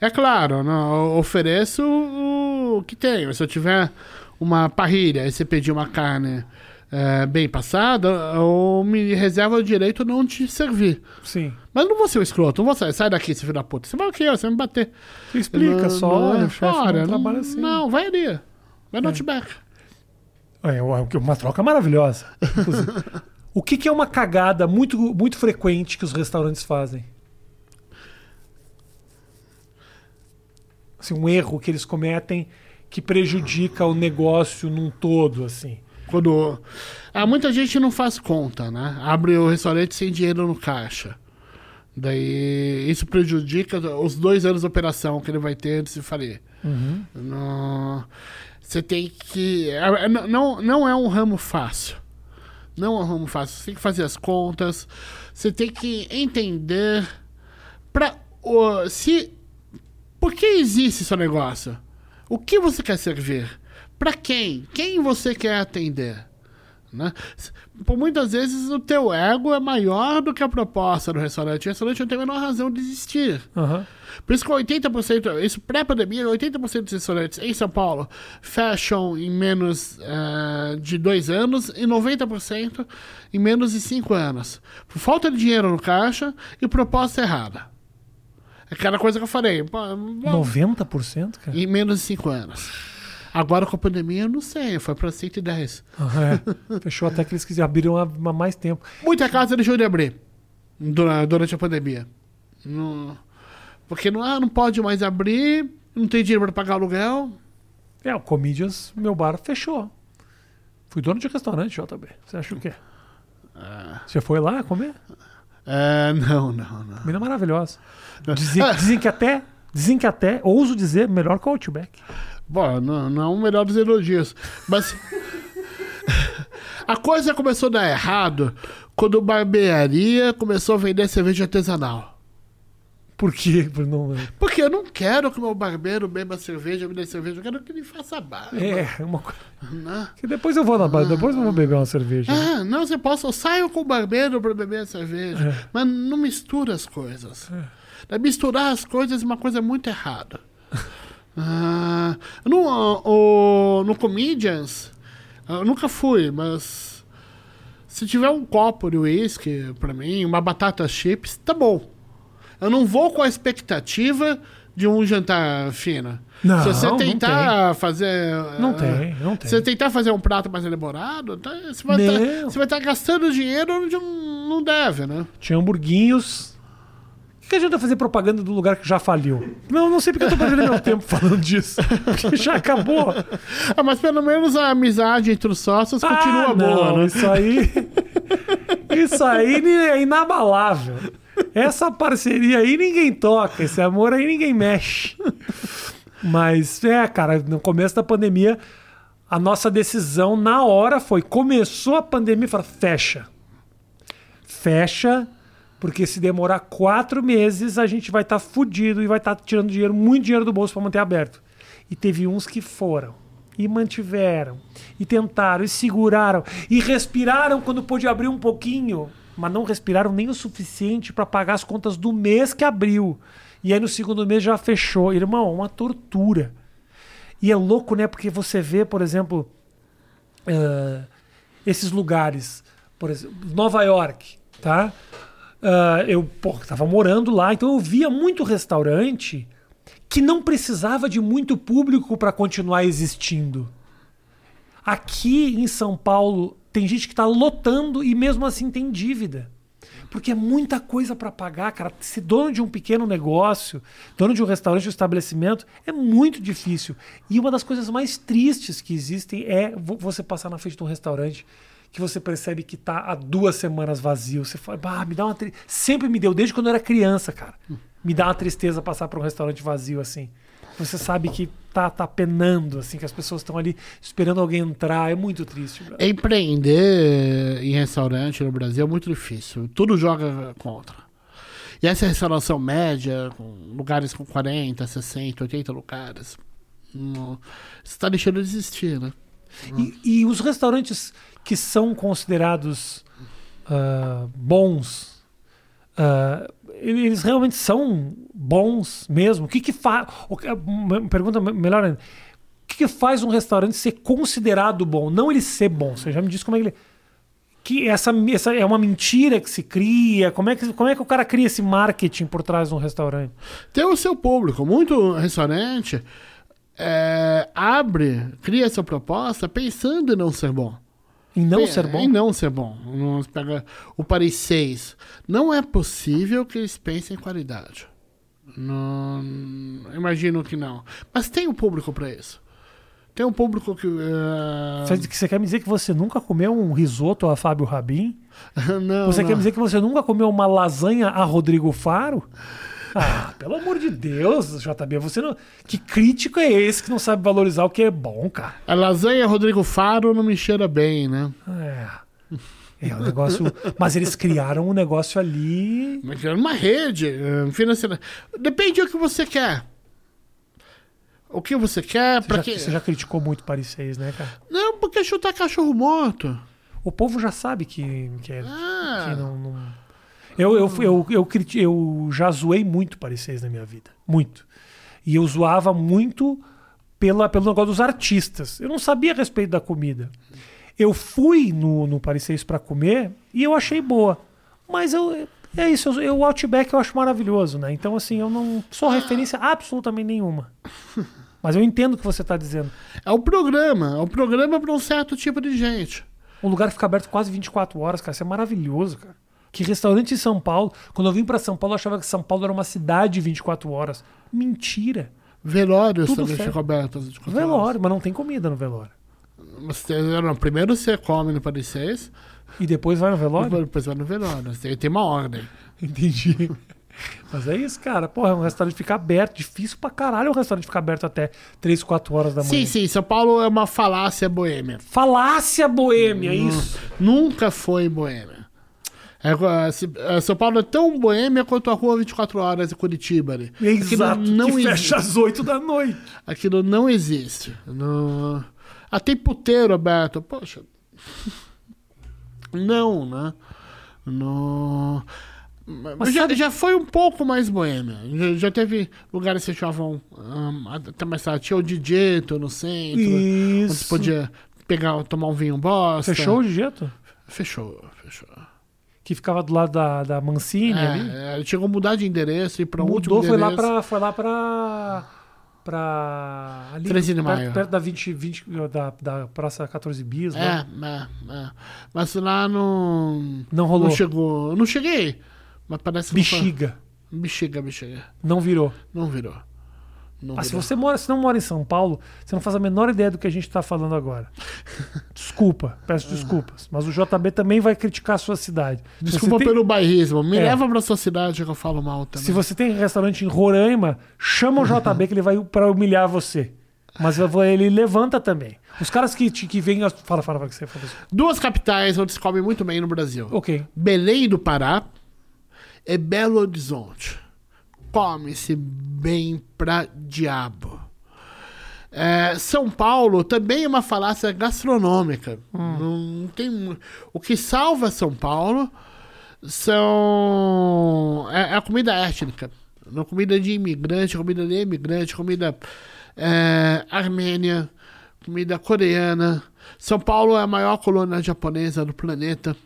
É claro, não, eu ofereço o que tenho. Se eu tiver uma parrilha e você pedir uma carne é, bem passada, eu me reservo o direito de não te servir. Sim. Mas não vou ser o escroto, não vou sair, sai daqui, seu filho da puta. Você vai o quê? Você vai me bater. Você explica Não- só, não é olha, o chefe fora, não trabalha assim. Não, vai ali. Vai no Outback. É uma troca maravilhosa. o que, que é uma cagada muito, muito frequente que os restaurantes fazem? Assim, um erro que eles cometem que prejudica o negócio num todo, assim. Quando. Ah, muita gente não faz conta, né? Abre o restaurante sem dinheiro no caixa. Daí isso prejudica os dois anos de operação que ele vai ter de se falir. Não- Você tem que. é- é- Não, não é um ramo fácil. Não ramo fácil. Você tem que fazer as contas. Você tem que entender. Pra, o- se, por que existe seu negócio? O que você quer servir? Para quem? Quem você quer atender? Né? Por muitas vezes o teu ego é maior do que a proposta do restaurante. O restaurante não tem a menor razão de existir. Aham. Por isso que 80%, isso pré-pandemia, 80% dos restaurantes em São Paulo fecham em menos eh, de dois anos e 90% em menos de cinco anos. Por falta de dinheiro no caixa e proposta errada. É Aquela coisa que eu falei. pô, vamos- 90%, cara? em menos de cinco anos. Agora com a pandemia, eu não sei, foi para 110. Aham, é. Fechou até que eles quiseram abriram há mais tempo. Muita casa deixou de abrir dura- durante a pandemia. Não- porque não, ah, não pode mais abrir, não tem dinheiro para pagar aluguel. É, o Comedians, meu bar fechou. Fui dono de restaurante, JB. Você acha o quê? Você foi lá comer? É, não, não, não. Comida maravilhosa. Dizem, dizem que até, dizem que até, ouso dizer, melhor que o Outback. Bom, não, não é o melhor dos elogios. Mas a coisa começou a dar errado quando barbearia começou a vender cerveja artesanal. Por quê? Por não- Porque eu não quero que o meu barbeiro beba cerveja, me dê cerveja. Eu quero que ele faça barba. É, uma coisa. né? que Depois eu vou na bar, depois eu vou beber uma cerveja. Ah, não, você possa. Eu saio com o barbeiro para beber a cerveja. Mas não mistura as coisas. É Misturar as coisas é uma coisa muito errada. Ah, no, o, no Comedians, eu nunca fui, mas se tiver um copo de uísque pra mim, uma batata chips, tá bom. Eu não vou com a expectativa de um jantar fino. Não, se você não tentar fazer. Não ah, tem, não tem. Se você tentar fazer um prato mais elaborado, tá- você vai Não. estar você vai estar gastando dinheiro onde não não deve, né? Tinha hamburguinhos. Que adianta fazer propaganda do lugar que já faliu? Não, não sei porque eu tô perdendo meu tempo falando disso. Porque já acabou. Ah, mas pelo menos a amizade entre os sócios continua Ah, boa, não, né? Isso aí. Isso aí é inabalável. Essa parceria aí ninguém toca. Esse amor aí ninguém mexe. Mas, é, cara, no começo da pandemia, a nossa decisão na hora foi: começou a pandemia, fala, fecha. Fecha, porque se demorar quatro meses, a gente vai estar fudido e vai estar tirando dinheiro, muito dinheiro do bolso para manter aberto. E teve uns que foram. E mantiveram. E tentaram. E seguraram. E respiraram quando pôde abrir um pouquinho. Mas não respiraram nem o suficiente para pagar as contas do mês que abriu. E aí no segundo mês já fechou. Irmão, uma tortura. E é louco, né? Porque você vê, por exemplo, eh, esses lugares, por exemplo, Nova York, tá? Ah, eu pô, tava morando lá, então eu via muito restaurante que não precisava de muito público para continuar existindo. Aqui em São Paulo tem gente que tá lotando e mesmo assim tem dívida. Porque é muita coisa para pagar, cara. Ser dono de um pequeno negócio, dono de um restaurante, um estabelecimento, é muito difícil. E uma das coisas mais tristes que existem é vo- você passar na frente de um restaurante que você percebe que tá há duas semanas vazio. Você fala, me dá uma tri... Sempre me deu, desde quando eu era criança, cara. Me dá uma tristeza passar por um restaurante vazio assim. Você sabe que tá, tá penando, assim, que as pessoas estão ali esperando alguém entrar. É muito triste, brother. Empreender em restaurante no Brasil é muito difícil. Tudo joga contra. E essa restauração média, com lugares com 40, 60, 80 lugares, não- está deixando de existir, né? E, e os restaurantes que são considerados ah, bons, ah, eles realmente são bons mesmo? O que que faz... Pergunta me- melhor ainda. O que, que faz um restaurante ser considerado bom? Não ele ser bom. Você já me disse como é que ele... Que essa, essa é uma mentira que se cria? Como é que, como é que o cara cria esse marketing por trás de um restaurante? Tem o seu público. Muito restaurante é, abre, cria essa proposta pensando em não ser bom. E não É, ser bom? Em não ser bom. Pega o Paris 6. Não é possível que eles pensem em qualidade. Não, imagino que não. Mas tem um público para isso. Tem um público que. eh, Você, você quer me dizer que você nunca comeu um risoto a Fábio Rabin? não, Você não. quer me dizer que você nunca comeu uma lasanha a Rodrigo Faro? Ah, pelo amor de Deus, JB, você não. Que crítico é esse que não sabe valorizar o que é bom, cara? A lasanha Rodrigo Faro não me cheira bem, né? É. É um negócio. Mas eles criaram um negócio ali. Mas é uma rede eh, financeira. Depende do que você quer. O que você quer, já, quê? você já criticou muito Paris 6, né, cara? Não, porque chutar cachorro morto. O povo já sabe que, que, é, Ah. que não. não- Eu, eu, eu, eu, eu já zoei muito Paris 6 na minha vida. Muito. E eu zoava muito pela, pelo negócio dos artistas. Eu não sabia a respeito da comida. Eu fui no, no Paris 6 pra comer e eu achei boa. Mas eu. É isso, eu, eu- o Outback eu acho maravilhoso, né? Então, assim, eu não sou referência absolutamente nenhuma. Mas eu entendo o que você tá dizendo. É o programa. É o programa para um certo tipo de gente. Um lugar que fica aberto quase 24 horas, cara. Isso é maravilhoso, cara. Que restaurante em São Paulo. Quando eu vim pra São Paulo, eu achava que São Paulo era uma cidade de 24 horas. Mentira. Velórios Tudo também certo. ficam abertos. Velório, mas não tem comida no velório. horas. Você, não, primeiro você come no Paris 6, E depois vai no velório? depois vai no velório. Tem, tem uma ordem. Entendi. Mas é isso, cara. Porra, um restaurante fica aberto. Difícil pra caralho um restaurante ficar aberto até 3, 4 horas da manhã. Sim, sim, São Paulo é uma falácia boêmia. Falácia boêmia, é isso. Nunca foi boêmia. É, é, é, São Paulo é tão boêmia quanto a rua 24 horas em Curitiba ali. Exato. Aquilo não que existe. fecha às 8 da noite. Aquilo não existe. No... Ah, tem puteiro aberto. Poxa. Não, né? No... Mas já, sabe- já foi um pouco mais boêmia. Já, já teve lugares que fechavam um, até mais tarde. Tinha o Dijeto no centro. Onde você Isso. podia pegar, tomar um vinho bosta. Fechou o jeito? Fechou, fechou. Que ficava do lado da, da Mancini ali. É, é, chegou a mudar de endereço e para um Mudou, último foi lá endereço. pra. Foi lá pra. pra ali, 13 de perto, maio. perto da 20, 20 da, da Praça 14 Bis. lá. É, é, é. Mas lá não. Não rolou. Não chegou. Não cheguei. Mas parece que não foi- Bexiga. Bexiga, bexiga. Não virou. Não virou. Não Ah, se você mora, se não mora em São Paulo, você não faz a menor ideia do que a gente tá falando agora. Desculpa, peço desculpas. Mas o JB também vai criticar a sua cidade. Desculpa tem- pelo bairrismo. Me É. leva pra sua cidade que eu falo mal também. Se você tem restaurante em Roraima, chama o JB que ele vai pra humilhar você. Mas ele levanta também. Os caras que, te- que vêm. Fala, fala, fala que você fala. Duas capitais onde se come muito bem no Brasil: Ok. Belém do Pará e Belo Horizonte. Come-se bem pra diabo. É, São Paulo também é uma falácia gastronômica. Não tem, o que salva São Paulo são é, é a comida étnica. Não comida de imigrante, comida de imigrante, comida é, armênia, comida coreana. São Paulo é a maior colônia japonesa do planeta.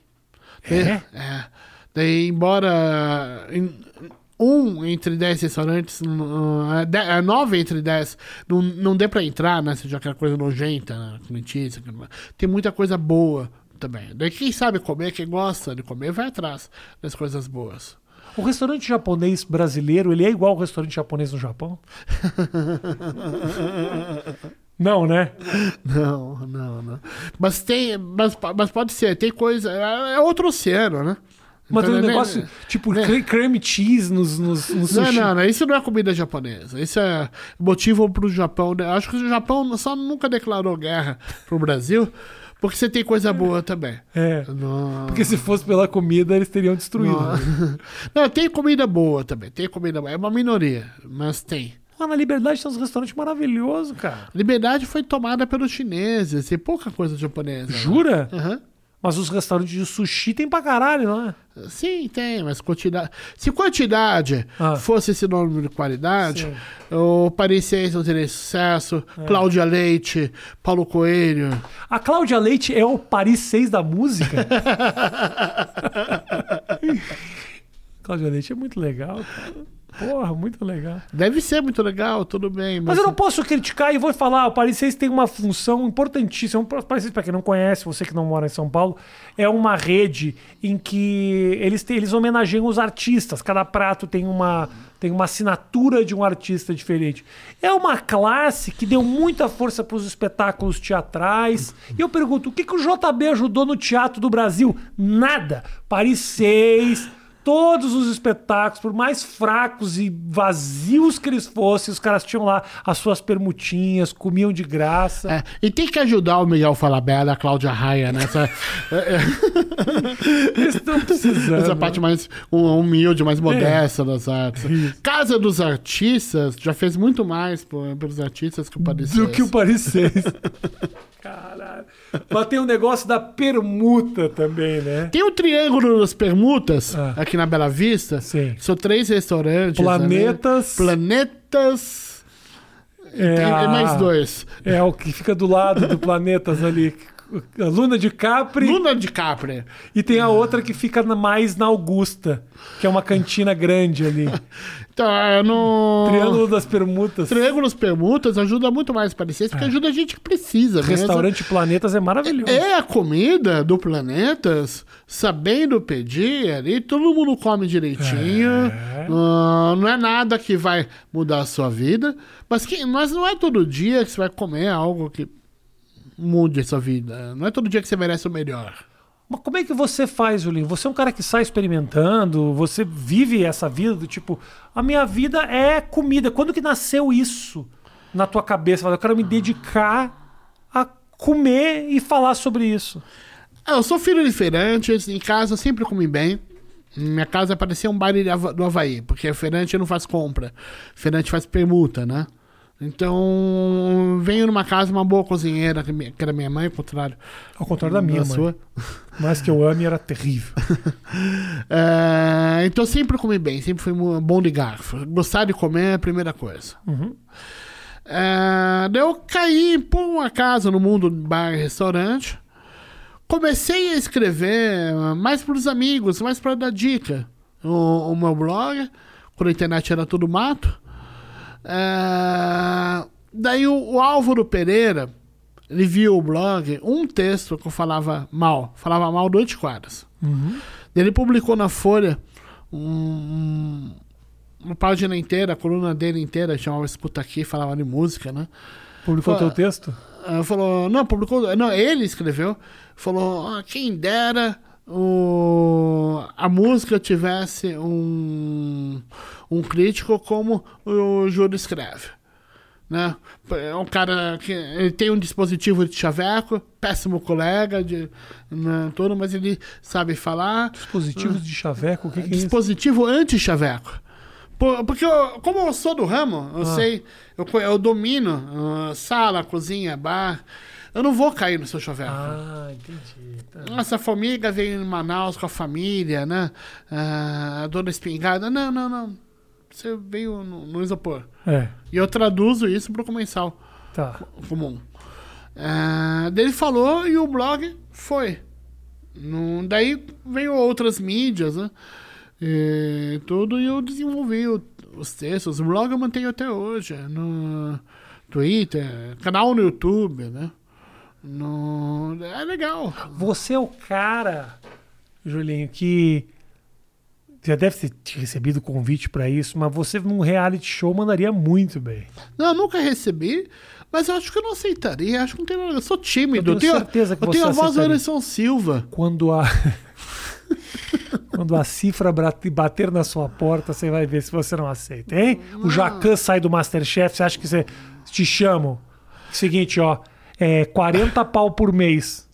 É? É. Daí, embora em- um entre dez restaurantes, uh, é, é, nove entre dez, não, não dê pra entrar, né? Seja aquela coisa nojenta, né? Aquela- tem muita coisa boa também. Daí quem sabe comer, quem gosta de comer, vai atrás das coisas boas. O restaurante japonês brasileiro, ele é igual ao restaurante japonês no Japão? Não, né? Não, não, não. Mas tem. Mas, mas pode ser, tem coisa. É é outro oceano, né? Mas tem um Então, né, negócio né? tipo cre- creme cheese nos, nos, nos Não, sushi. não, não, isso não é comida japonesa. Isso é motivo pro Japão. né? Acho que o Japão só nunca declarou guerra pro Brasil, porque você tem coisa boa também. É. Não, Porque se fosse pela comida, eles teriam destruído. não. né? Não, tem comida boa também. Tem comida boa. É uma minoria, mas tem. Lá na Liberdade tem uns restaurantes maravilhosos, cara. Liberdade foi tomada pelos chineses. Tem pouca coisa japonesa. né? Jura? Aham. Mas os restaurantes de sushi tem pra caralho, não é? Sim, tem, mas quantidade. Se quantidade Ah. fosse sinônimo de qualidade, Sim. o Paris 6 não teria sucesso, É. Cláudia Leite, Paulo Coelho. A Cláudia Leite é o Paris 6 da música? Cláudia Leite é muito legal, cara. Porra, muito legal. Deve ser muito legal, tudo bem, mas. Mas eu não posso criticar e vou falar, o Paris 6 tem uma função importantíssima. O Paris 6, para quem não conhece, você que não mora em São Paulo, é uma rede em que eles, eles homenageiam os artistas. Cada prato tem uma, tem uma assinatura de um artista diferente. É uma classe que deu muita força para os espetáculos teatrais. E eu pergunto, o que, que o JB ajudou no teatro do Brasil? Nada. Paris 6... Todos os espetáculos, por mais fracos e vazios que eles fossem, os caras tinham lá as suas permutinhas, comiam de graça. É, e tem que ajudar o Miguel Falabella, a Cláudia Raia nessa, Eles estão precisando. essa parte mais hum- humilde, mais modesta das artes. Casa dos Artistas já fez muito mais pelos artistas que o Paris do 6. que o Paris 6. Caralho. Mas tem um negócio da permuta também, né? Tem o Triângulo das Permutas, Ah. aqui na Bela Vista. Sim. São três restaurantes. Planetas. ali. Planetas. É, Tem a- mais dois. É o que fica do lado do Planetas ali. Luna de Capri. Luna de Capri. E tem a outra que fica mais na Augusta, que é uma cantina grande ali. Então, é no... Triângulo das Permutas. Triângulos Permutas ajuda muito mais parecer, porque ajuda a gente que precisa. mesmo. Restaurante Planetas é maravilhoso. É a comida do Planetas, sabendo pedir ali, todo mundo come direitinho. É. Ah, não é nada que vai mudar a sua vida, mas, que, mas não é todo dia que você vai comer algo que mude a sua vida. Não é todo dia que você merece o melhor. Mas como é que você faz, Julinho? Você é um cara que sai experimentando, você vive essa vida do tipo, a minha vida é comida. Quando que nasceu isso na tua cabeça? Eu quero me dedicar a comer e falar sobre isso. Ah, Eu sou filho de feirantes, em casa eu sempre comi bem. Minha casa parecia um baile do Havaí, porque feirante não faz compra, feirante faz permuta, né? Então, venho numa casa, uma boa cozinheira, que era minha mãe, ao contrário Ao contrário da minha, da mãe. sua. Mas que eu ame era terrível. É, então, sempre comi bem, sempre fui bom de garfo. Gostar de comer é a primeira coisa. Uhum. É, daí eu caí por um acaso no mundo do bar e restaurante. Comecei a escrever mais para os amigos, mais para dar dica. O, o meu blog, quando a internet era tudo mato. É, daí o, o Álvaro Pereira, ele viu o blog, um texto que eu falava mal, falava mal do Antiquários. Uhum. Ele publicou na Folha um- um- uma página inteira, a coluna dele inteira, chamava Escuta Aqui, falava de música, né? Publicou Pô, teu texto? Ah, falou, não, publicou, não, ele escreveu, falou, ah, quem dera o, a música tivesse um, um crítico como o Júlio escreve. Né? É um cara que ele tem um dispositivo de chaveco, péssimo colega, de, né, tudo, mas ele sabe falar. Dispositivos de chaveco, o que, que é isso? dispositivo anti-chaveco. Por- Porque eu- como eu sou do ramo, eu Ah. sei, eu, eu domino ah, sala, cozinha, bar. Eu não vou cair no seu chaveco. Ah, entendi. Tá. Nossa família veio em Manaus com a família, né? Ah, a dona espingarda. Não, não, não. Você veio no, no isopor. É, E eu traduzo isso para o comensal tá. comum. Ah, daí ele falou e o blog foi. Daí veio outras mídias, né? E tudo, e eu desenvolvi o- os textos. O blog eu mantenho até hoje. No Twitter, canal no YouTube, né? No, é legal. Você é o cara, Julinho, que já deve ter recebido convite pra isso, mas você num reality show mandaria muito bem. Não, eu nunca recebi, mas eu acho que eu não aceitaria. Acho que não tem nada. Eu sou tímido. Eu tenho certeza que eu tenho você a voz do. Anderson Silva. Quando a quando a cifra bater na sua porta, você vai ver se você não aceita, hein? O Jacan sai do Masterchef, você acha que você te chamam? Seguinte, ó, é 40 pau por mês.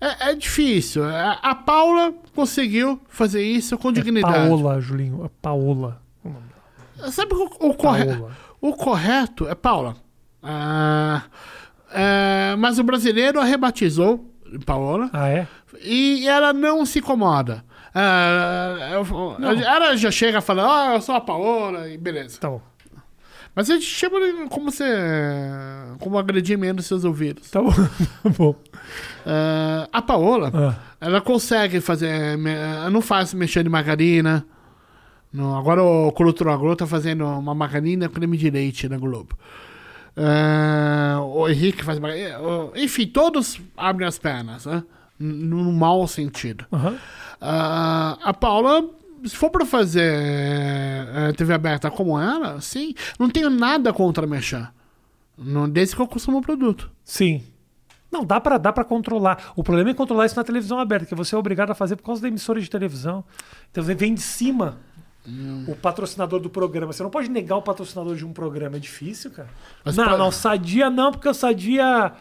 É, é difícil. A, a Paula conseguiu fazer isso com dignidade. Paola, Julinho, é Paola. o nome dela. Sabe o, o, corre- Paola. o correto é Paula. Ah, é, mas o brasileiro a rebatizou Paola Ah, é? e ela não se incomoda. Ah, eu- ela já chega falando, ah, eu sou a Paola e beleza. Tá bom. Mas a gente chama como você. como agredir menos seus ouvidos. Tá bom. Tá bom. Ah, a Paola, Ah, ela consegue fazer. Ela não faz mexer de margarina. Não, agora o Cultura Agro tá fazendo uma margarina creme de leite na Globo. Ah, o Henrique faz margarina. o- Enfim, todos abrem as pernas, né? No mau sentido. aham. Ah, a Paula, se for pra fazer eh, TV aberta como ela, sim, não tenho nada contra mexer. Não, desde que eu consumo o produto. Sim. Não, dá pra, dá pra controlar. O problema é controlar isso na televisão aberta, que você é obrigado a fazer por causa da emissora de televisão. Então você vem de cima o patrocinador do programa. Você não pode negar o patrocinador de um programa, é difícil, cara. Mas não, pode- não, Sadia não, porque o Sadia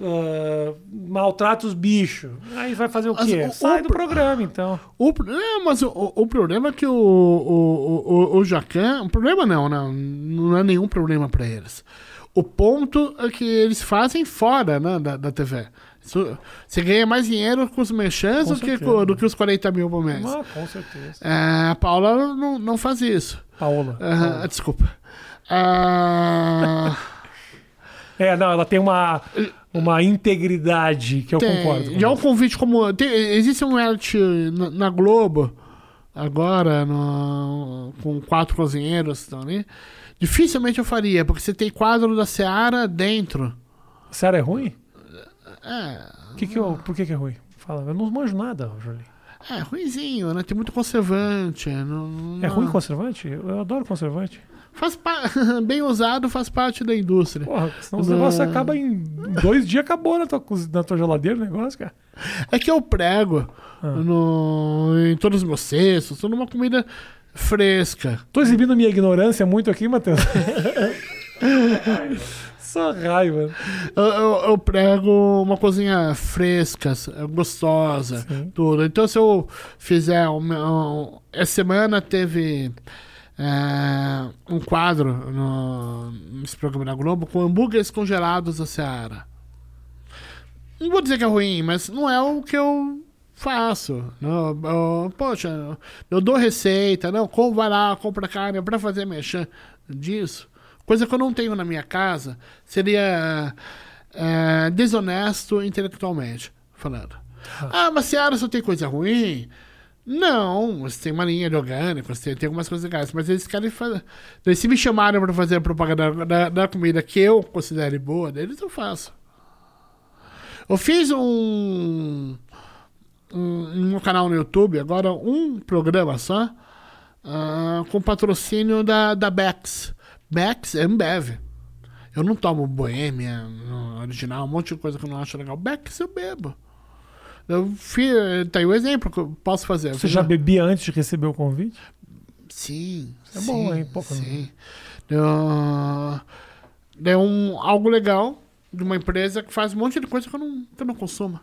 ah, maltrata os bichos. Aí vai fazer o Mas quê? o- Sai o do pro- programa, então. O, é, mas o, o- problema é que o, o, o, o Jacan. O problema não, não, não é nenhum problema pra eles. O ponto é que eles fazem fora né, da, da TV. Você ganha mais dinheiro com os merchans Com do que, do que os 40 mil por mês. Ah, com certeza. É, a Paula não, não faz isso. Paola. Ah, desculpa. Ah, É, não, ela tem uma, uma integridade que eu tem. concordo. com Já um convite como. tem- existe um reality na, na Globo, agora, no- com quatro cozinheiros estão ali. Dificilmente eu faria, porque você tem quadro da Seara dentro. Sério, é ruim? É, Que que eu, por que, que é ruim? Fala, eu não manjo nada, Jolie. é ruimzinho, né? Tem muito conservante. Não, É não- ruim conservante? Eu adoro conservante. Faz bem usado, faz parte da indústria. Porra, senão os Não. negócios acabam em dois dias, acabou na tua, na tua geladeira o negócio, cara. É que eu prego Ah. no, em todos os meus cestos, toda uma comida fresca. Tô exibindo minha ignorância muito aqui, Matheus. Só raiva. Eu, eu- eu prego uma cozinha fresca, gostosa, Sim. tudo. Então, se eu fizer. uma- um- essa semana teve é, um quadro no, nesse programa da Globo com hambúrgueres congelados da Seara. Não vou dizer que é ruim, mas não é o que eu faço. Não, eu- poxa, eu dou receita, não, como vai lá, compra carne para fazer mexer disso. Coisa que eu não tenho na minha casa seria é, desonesto intelectualmente falando. Ah, mas Seara só tem coisa ruim? Não, você tem uma linha de orgânicos, tem, tem algumas coisas legais, mas eles querem fazer. Se me chamarem para fazer a propaganda da, da comida que eu considere boa deles, eu faço. Eu fiz um, um, um canal no YouTube, agora um programa só, ah, com patrocínio da, da Bex. Bex é Ambev. Eu não tomo Boêmia original, um monte de coisa que eu não acho legal. Bex eu bebo. Eu fiz, tá aí o exemplo que eu posso fazer. Eu Você já uma- bebia antes de receber o convite? Sim. É sim, bom, hein? Né? sim. Deu, deu um, algo legal de uma empresa que faz um monte de coisa que eu não, que eu não consumo.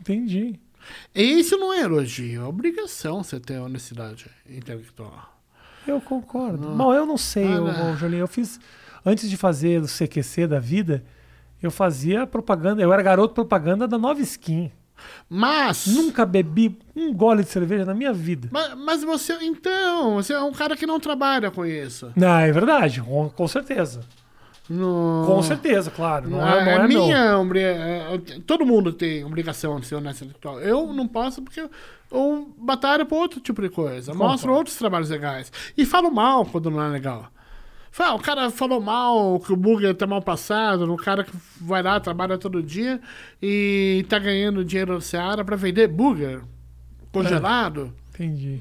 Entendi. E isso não é elogio, é obrigação você ter honestidade intelectual. Eu concordo. Bom, eu não sei, Ah, eu, não. eu, Jolie, eu fiz. Antes de fazer o CQC da vida, eu fazia propaganda. Eu era garoto propaganda da Nova Skin. Mas. Nunca bebi um gole de cerveja na minha vida. Mas, mas você. Então, você é um cara que não trabalha com isso. Não, é verdade, com, com certeza. No, Com certeza, claro. Não é, não a é meu. minha obri- é, todo mundo tem obrigação de ser honesto intelectual. Eu não posso porque eu, eu batalho por outro tipo de coisa. Mostro outros trabalhos legais. E falo mal quando não é legal. Fala, o cara falou mal, que o burger tá mal passado, o cara que vai lá, trabalha todo dia e tá ganhando dinheiro da Seara pra vender burger congelado. Entendi.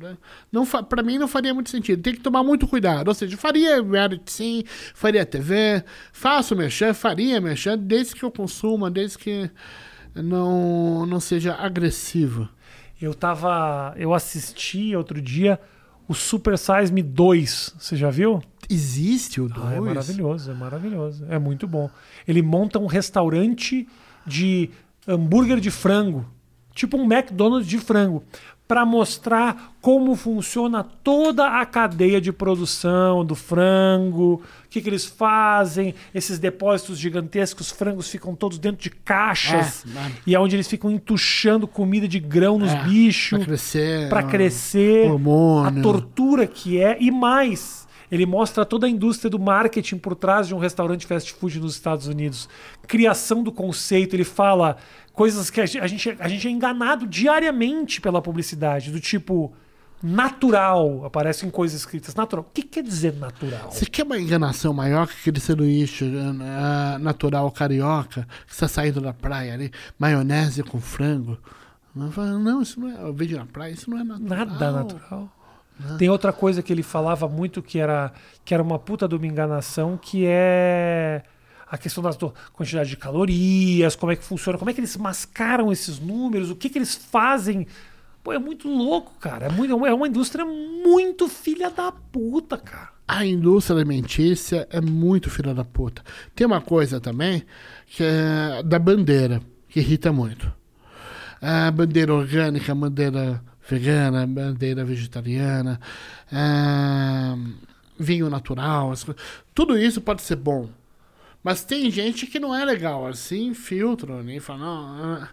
né? Não, pra mim não faria muito sentido. Tem que tomar muito cuidado. Ou seja, faria reality sim, faria TV, faço mexer, faria mexer, desde que eu consuma, desde que não, não seja agressivo. Eu tava. Eu assisti outro dia o Super Size Me 2. Você já viu? Existe o Ah, é maravilhoso, é maravilhoso. É muito bom. Ele monta um restaurante de hambúrguer de frango, tipo um McDonald's de frango, para mostrar como funciona toda a cadeia de produção do frango, o que, que eles fazem, esses depósitos gigantescos, os frangos ficam todos dentro de caixas, É, e é onde eles ficam entuchando comida de grão nos É, bichos Pra crescer. para ah, crescer, hormônio. a tortura que é e mais. Ele mostra toda a indústria do marketing por trás de um restaurante fast food nos Estados Unidos. Criação do conceito. Ele fala coisas que a gen- a gente, a gente é enganado diariamente pela publicidade, do tipo natural. Aparecem coisas escritas natural. O que quer dizer natural? Você quer uma enganação maior que aquele sanduíche ah, natural carioca que está saindo da praia ali? Maionese com frango? Não, isso não é. Eu vejo na praia, isso não é natural. Nada natural. Tem outra coisa que ele falava muito que era, que era uma puta de uma enganação, que é a questão da quantidade de calorias, como é que funciona, como é que eles mascaram esses números, o que, que eles fazem. Pô, é muito louco, cara. É, muito, é uma indústria muito filha da puta, cara. A indústria alimentícia é muito filha da puta. Tem uma coisa também que é da bandeira, que irrita muito. A bandeira orgânica, bandeira vegana, bandeira vegetariana, vinho natural, tudo isso pode ser bom. Mas tem gente que não é legal, assim, filtro, nem fala, não. ah,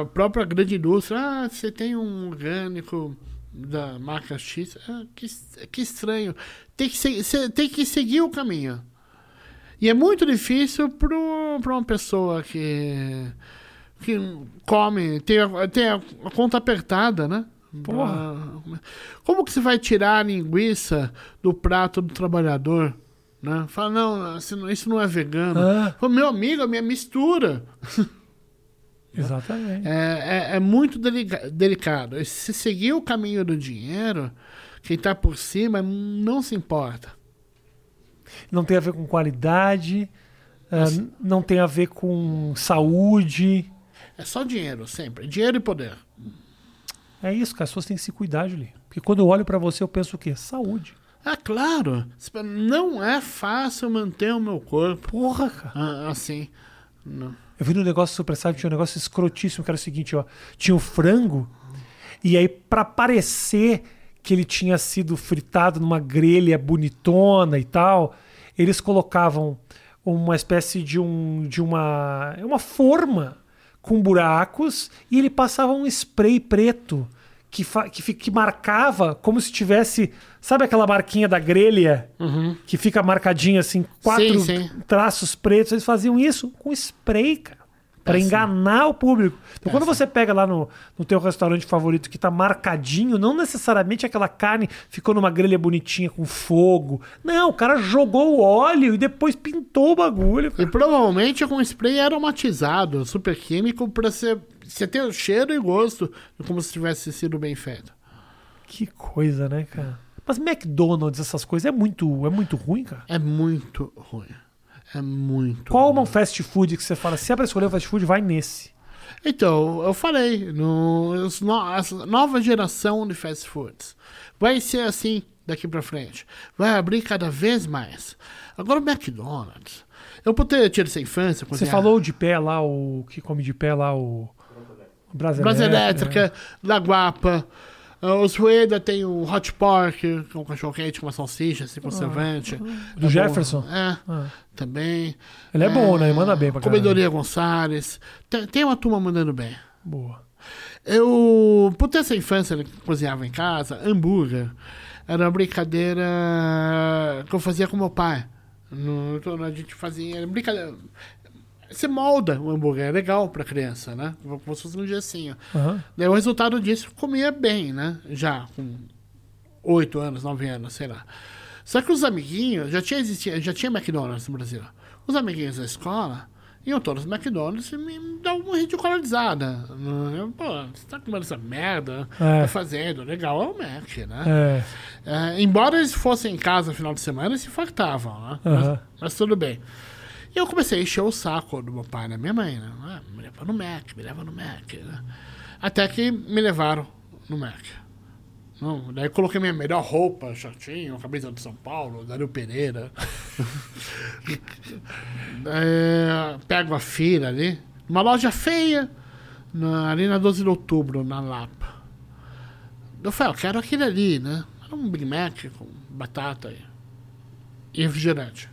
a própria grande indústria, ah, você tem um orgânico da marca X, ah, que, que estranho. Tem que, se- tem que seguir o caminho. E é muito difícil para uma pessoa que, que come, tem, a, tem a, conta apertada, né? Porra. Pra- Como que você vai tirar a linguiça do prato do trabalhador? Né? Fala, não, isso não- é vegano. Ah. Fala, Meu amigo, a minha mistura. Exatamente. É, é, é muito delica- delicado. Se seguir o caminho do dinheiro, quem tá por cima não se importa. Não tem a ver com qualidade, ah, n- não tem a ver com saúde. É só dinheiro, sempre. Dinheiro e poder. É isso, cara. As pessoas têm que se cuidar, Julie. Porque quando eu olho pra você, eu penso o quê? Saúde. É claro, não é fácil manter o meu corpo Porra, cara. ah, assim. Não. Eu vi no negócio Super Size, tinha um negócio escrotíssimo, que era o seguinte, ó. Tinha o frango, e aí pra parecer que ele tinha sido fritado numa grelha bonitona e tal, eles colocavam uma espécie de um de uma uma forma com buracos e ele passava um spray preto que, que, que marcava como se tivesse, sabe aquela marquinha da grelha que fica marcadinha assim, quatro Sim, sim. traços pretos, eles faziam isso com spray, cara. Pra Péssimo. enganar o público. Então, quando Péssimo. você pega lá no, no teu restaurante favorito que tá marcadinho, não necessariamente aquela carne ficou numa grelha bonitinha com fogo. Não, o cara jogou o óleo e depois pintou o bagulho. E cara. provavelmente com spray aromatizado, super químico, pra você, você ter o cheiro e gosto como se tivesse sido bem feito. Que coisa, né, cara? Mas McDonald's, essas coisas, é muito, é muito ruim, cara. É muito ruim. É muito Qual é um fast food que você fala, se é pra escolher um fast food, vai nesse? Então, eu falei, no, no, nova geração de fast foods vai ser assim daqui pra frente. Vai abrir cada vez mais. Agora o McDonald's. Eu por ter tido essa infância. Você falou de pé lá, o que come de pé lá, o... o Brasa Elétrica, Elétrica, La Guapa. Ah, Os Rueda tem o Hot Pork, que é um cachorro quente com uma salsicha, sem conservante. Do É bom. Jefferson? É, Ah. também. Ele é bom, né? Ele manda bem pra. Comedoria Gonçalves. Tem, tem uma turma mandando bem. Boa. Eu, por ter essa infância que cozinhava em casa, hambúrguer era uma brincadeira que eu fazia com meu pai. No, a gente fazia era brincadeira. Você molda o hambúrguer, é legal pra criança, né? Como se fosse um gessinho. Aham. Daí o resultado disso comia bem, né? Já com 8 anos, 9 anos, sei lá. Só que os amiguinhos, já tinha, existia, já tinha McDonald's no Brasil. Os amiguinhos da escola iam todos no McDonald's e me davam uma ridicularizada. Eu, Pô, você tá comendo essa merda? É. Tá fazendo? Legal é o Mac, né? É. É, embora eles fossem em casa no final de semana, eles se fartavam, né? Aham. Mas, mas tudo bem. E eu comecei a encher o saco do meu pai da minha mãe, né? Ah, me leva no Mac, me leva no Mac, né? Até que me levaram no Mac. Não, daí coloquei minha melhor roupa, shortinho, camisa de São Paulo, Dario Pereira. É, pego a fila ali, uma loja feia, na, ali na 12 de outubro, na Lapa. Eu falei, eu quero aquele ali, né? Era um Big Mac com batata e refrigerante.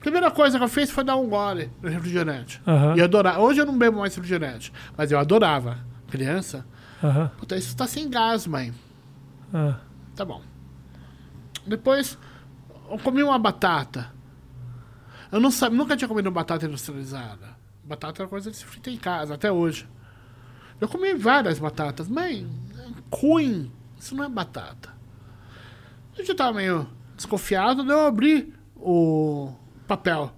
Primeira coisa que eu fiz foi dar um gole no refrigerante. Aham. E eu adorava. Hoje eu não bebo mais refrigerante, mas eu adorava. Criança, Aham. puta, isso tá sem gás, mãe. Ah. Tá bom. Depois, eu comi uma batata. Eu não sabia, nunca tinha comido batata industrializada. Batata é coisa que se frita em casa, até hoje. Eu comi várias batatas. Mãe, ruim. Isso não é batata. Eu já tava meio desconfiado, daí eu abri o papel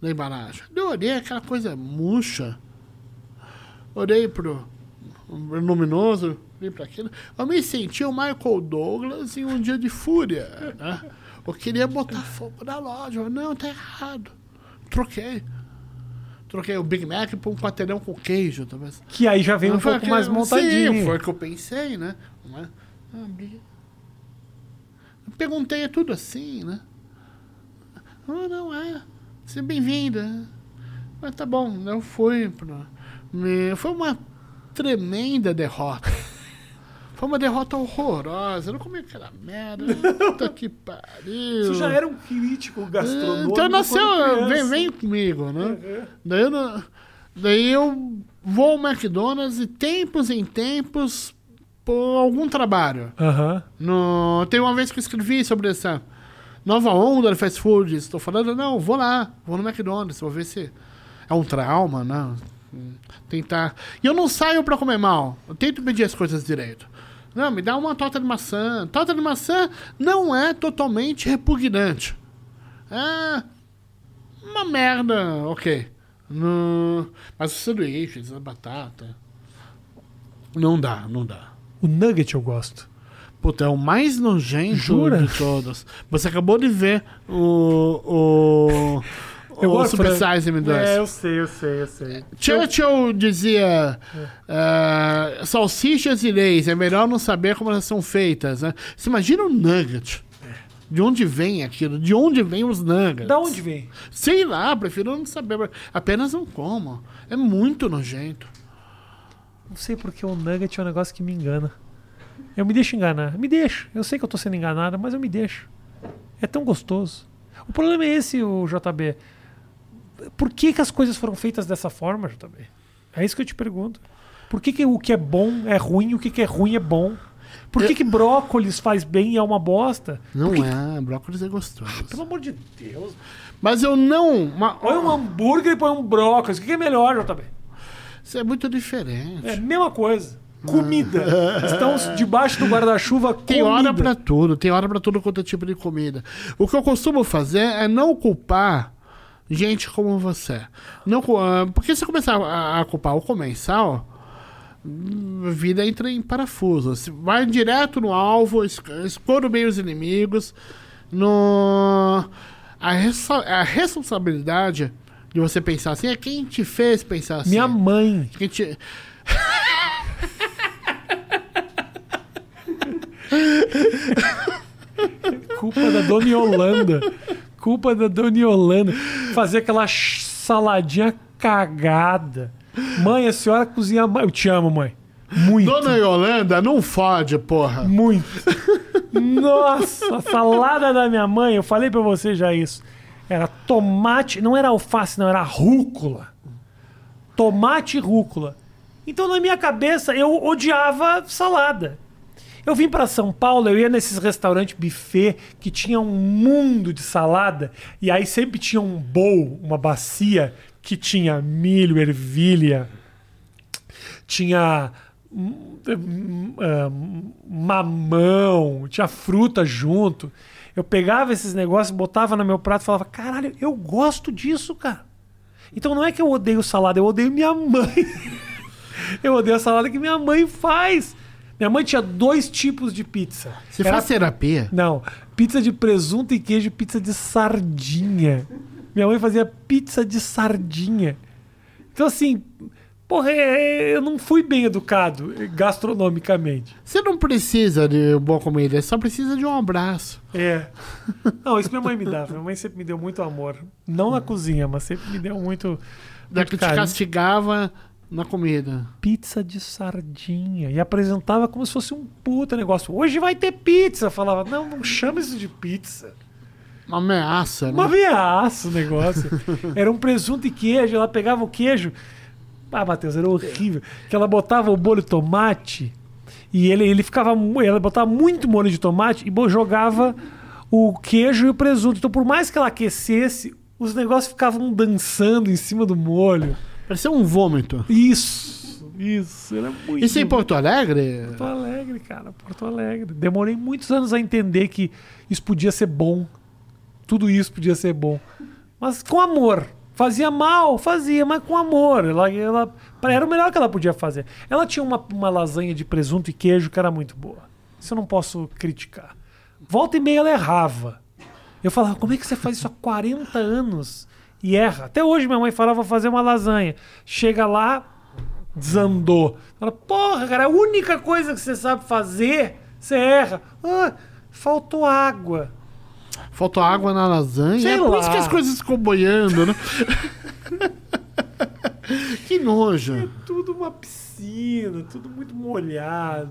da embalagem. Eu olhei aquela coisa murcha. Olhei pro luminoso, olhei pra aquilo. Eu me senti o Michael Douglas em um dia de fúria. Né? Eu queria botar fogo na loja. Eu, não, tá errado. Troquei. Troquei o Big Mac por um quarteirão com queijo, talvez. Que aí já vem um pouco mais montadinho. Sim, foi o que eu pensei, né? Ah, perguntei, é tudo assim, né? Ah, não é. Seja bem-vinda. Mas tá bom, eu fui pra. Me... Foi uma tremenda derrota. Foi uma derrota horrorosa. Eu não comi aquela merda. Puta que pariu. Você já era um crítico gastronômico. Então nasceu, vem, vem comigo, né? Uhum. Daí, eu, não- daí eu vou ao McDonald's e tempos em tempos por algum trabalho. Aham. No, tem uma vez que eu escrevi sobre essa nova onda de fast food. Estou falando, não, vou lá, vou no McDonald's, vou ver se é um trauma, né? Tentar. E eu não saio pra comer mal. Eu tento pedir as coisas direito. Não, me dá uma torta de maçã. Torta de maçã não é totalmente repugnante. É uma merda, ok. No, mas os sanduíches, a batata. Não dá, não dá. O nugget eu gosto. Puta, é o mais nojento Jura? de todos. Você acabou de ver o. O. Eu o gosto Super fra- Size Me 2. É, eu sei, eu sei, eu sei. Churchill dizia: ah, salsichas e leis, é melhor não saber como elas são feitas. Né? Você imagina um nugget. De onde vem aquilo? De onde vem os nuggets? Da onde vem? Sei lá, prefiro não saber. Apenas não como. É muito nojento. Não sei porque o nugget é um negócio que me engana. Eu me deixo enganar. Me deixo. Eu sei que eu tô sendo enganado, mas eu me deixo. É tão gostoso. O problema é esse, o JB. Por que, que as coisas foram feitas dessa forma, JB? É isso que eu te pergunto. Por que, que o que é bom é ruim o que, que é ruim é bom? Por que, Eu- que brócolis faz bem e é uma bosta? Não que- é, brócolis é gostoso. Pelo amor de Deus. Mas eu não. ma- Põe um hambúrguer e põe um brócolis. O que, que é melhor, JB? Isso é muito diferente. É a mesma coisa. Comida. Estão debaixo do guarda-chuva Tem comida. hora pra tudo, tem hora pra todo quanto é tipo de comida. O que eu costumo fazer é não culpar gente como você. Não, ah, porque se começar a, a culpar o comensal, a vida entra em parafuso. Se Vai direto no alvo, es- escolhe bem os inimigos. No... A, a responsabilidade de você pensar assim é quem te fez pensar assim. Minha mãe. Quem te... Culpa da Dona Yolanda. Culpa da Dona Yolanda. Fazer aquela saladinha cagada. Mãe, a senhora cozinha. Eu te amo, mãe. Muito. Dona Yolanda, não fode, porra. Muito. Nossa, a salada da minha mãe, eu falei pra você já isso. Era tomate, não era alface, não, era rúcula. Tomate e rúcula. Então na minha cabeça eu odiava salada. Eu vim pra São Paulo, eu ia nesses restaurantes buffet que tinha um mundo de salada e aí sempre tinha um bowl, uma bacia que tinha milho, ervilha, tinha hum, hum, ah, mamão, tinha fruta junto. Eu pegava esses negócios, botava no meu prato e falava: caralho, eu gosto disso, cara. Então não é que eu odeio salada, eu odeio minha mãe. eu odeio a salada que minha mãe faz. Minha mãe tinha dois tipos de pizza. Você Era faz terapia? não, pizza de presunto e queijo e pizza de sardinha. Minha mãe fazia pizza de sardinha. Então, assim, porra, é- eu não fui bem educado eh, gastronomicamente. Você não precisa de boa comida, só precisa de um abraço. É. Não, isso minha mãe me dava. Minha mãe sempre me deu muito amor. Não na cozinha, mas sempre me deu muito. Da que te castigava na comida. Pizza de sardinha. E apresentava como se fosse um puta negócio. Hoje vai ter pizza. Falava, não, não chama isso de pizza. Uma ameaça, né? Uma ameaça o negócio. Era um presunto e queijo. Ela pegava o queijo. Ah, Matheus, era horrível. Que ela botava o molho de tomate e ele, ele ficava. Ela botava muito molho de tomate e jogava o queijo e o presunto. Então, por mais que ela aquecesse, os negócios ficavam dançando em cima do molho. Parecia um vômito. Isso, isso. Era muito. Isso em Porto Alegre? Porto Alegre, cara, Porto Alegre. Demorei muitos anos a entender que isso podia ser bom. Tudo isso podia ser bom. Mas com amor. Fazia mal, fazia, mas com amor. Ela, ela, era o melhor que ela podia fazer. Ela tinha uma, uma lasanha de presunto e queijo que era muito boa. Isso eu não posso criticar. Volta e meia ela errava. Eu falava, como é que você faz isso há 40 anos e erra? Até hoje minha mãe falava, fazer uma lasanha. Chega lá, desandou. Fala, porra, cara, a única coisa que você sabe fazer, você erra. Ah, Faltou água. Faltou água na lasanha. Sei é por lá. isso que as coisas ficam boiando, né? que nojo. Tudo uma piscina, tudo muito molhado.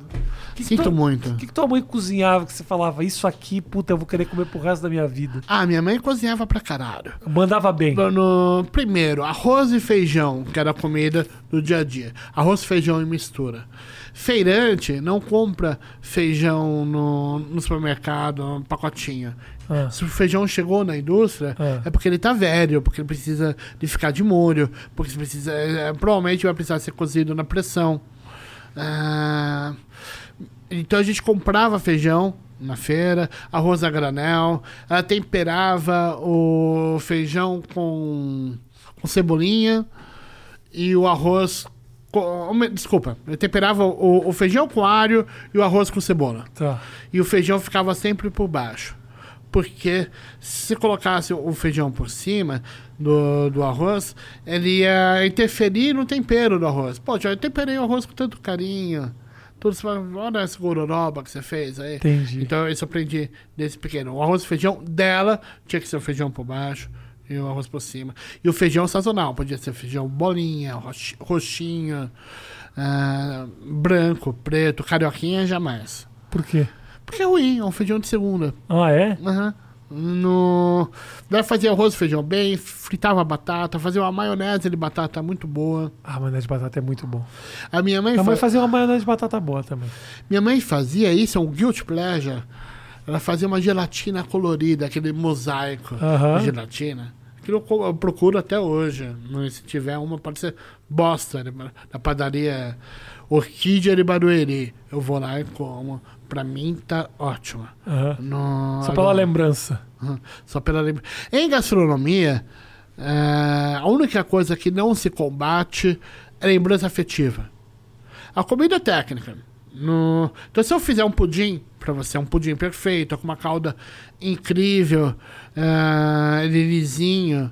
Que que Sinto tua- muito. O que, que tua mãe cozinhava que você falava, isso aqui, puta, eu vou querer comer pro resto da minha vida? Ah, minha mãe cozinhava pra caralho. Mandava bem. No, primeiro, arroz e feijão, que era a comida do dia a dia. Arroz, feijão e mistura. Feirante não compra feijão no, no supermercado, um pacotinho. Ah. Se o feijão chegou na indústria, Ah. é porque ele tá velho, porque ele precisa de ficar de molho, porque ele precisa, é, provavelmente vai precisar ser cozido na pressão. Ah, então a gente comprava feijão na feira, arroz a granel, temperava o feijão com, com cebolinha e o arroz. Desculpa, eu temperava o, o feijão com alho e o arroz com cebola Tá. e o feijão ficava sempre por baixo. Porque se colocasse o feijão por cima do, do arroz, ele ia interferir no tempero do arroz. Pô, já eu temperei o arroz com tanto carinho. Tudo, você fala, olha essa gororoba que você fez aí. Entendi. Então isso eu aprendi desse pequeno. O arroz e feijão dela tinha que ser o feijão por baixo e o arroz por cima. E o feijão sazonal, podia ser feijão bolinha, roxi- roxinho, ah, branco, preto, carioquinha jamais. Por quê? Porque é ruim, é um feijão de segunda. Ah, é? Aham. No... Daí fazia arroz e feijão bem, fritava batata, fazia uma maionese de batata muito boa. Ah, maionese de batata é muito bom. A minha mãe, Minha mãe fa- fazia uma maionese de batata boa também. minha mãe fazia isso, é um guilty pleasure. Ela fazia uma gelatina colorida, aquele mosaico Aham. de gelatina. Aquilo eu procuro até hoje. Se tiver uma, pode ser bosta. né? Na padaria Orquídea de Barueri. Eu vou lá e como. Pra mim tá ótima. Aham. No- Só pela agora- lembrança. Uhum. Só pela lembra. Em gastronomia, é, a única coisa que não se combate é lembrança afetiva. A comida é técnica. No... Então, se eu fizer um pudim pra você, um pudim perfeito, com uma calda incrível, é, ele lisinho,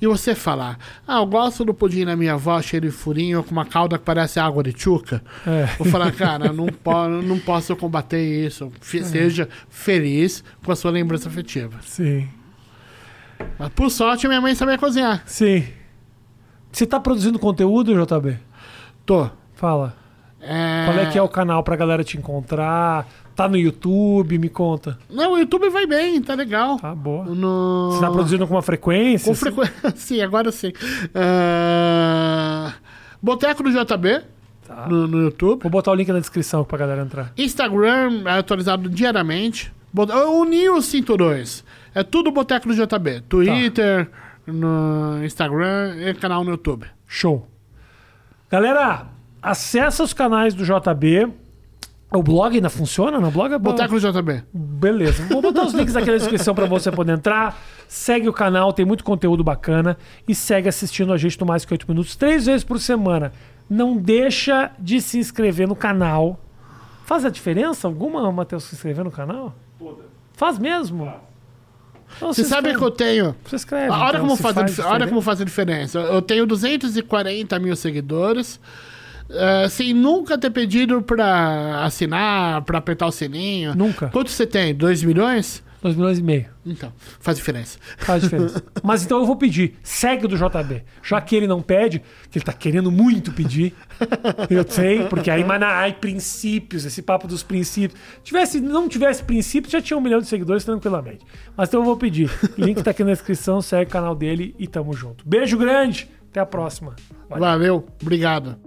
e você falar, ah, eu gosto do pudim da minha avó, cheio de furinho, com uma calda que parece água de chuca, É. Vou falar, cara, não, po não posso combater isso. Fe- Seja feliz com a sua lembrança afetiva. Sim. Mas por sorte, minha mãe sabia cozinhar. Sim. Você tá produzindo conteúdo, JB? Tô. Fala. É... Qual é que é o canal pra galera te encontrar? Tá no YouTube? Me conta. Não, o YouTube vai bem, tá legal. Tá boa. No... Você tá produzindo com uma frequência? Com frequência. sim, agora sim. É... Boteco do JB Tá. no, no YouTube. Vou botar o link na descrição pra galera entrar. Instagram é atualizado diariamente. Bot- Eu uni os cinturões. É tudo Boteco do JB. Twitter, no Instagram e canal no YouTube. Show. Galera, acessa os canais do JB. O blog ainda funciona? No blog é bom. Boteco JB. Beleza. Vou botar os links aqui na descrição para você poder entrar. Segue o canal, tem muito conteúdo bacana. E segue assistindo a gente no Mais Que 8 Minutos três vezes por semana. Não deixa de se inscrever no canal. Faz a diferença alguma, Matheus, se inscrever no canal? Faz mesmo? Então, Você sabe que eu tenho. Você escreve. Olha, então, como se faz a, faz dif- olha como faz a diferença. Eu tenho 240 mil seguidores. Eh, sem nunca ter pedido pra assinar, pra apertar o sininho. Nunca. Quanto você tem? 2 milhões? 2 milhões e meio. Então, faz diferença. Faz diferença. Mas então eu vou pedir. Segue do JB. Já que ele não pede, que ele tá querendo muito pedir. Eu sei, porque aí, mas ai, princípios, esse papo dos princípios. Tivesse, não tivesse princípios, já tinha um milhão de seguidores tranquilamente. Mas então eu vou pedir. Link tá aqui na descrição, segue o canal dele e tamo junto. Beijo grande, até a próxima. Valeu. Valeu, obrigado.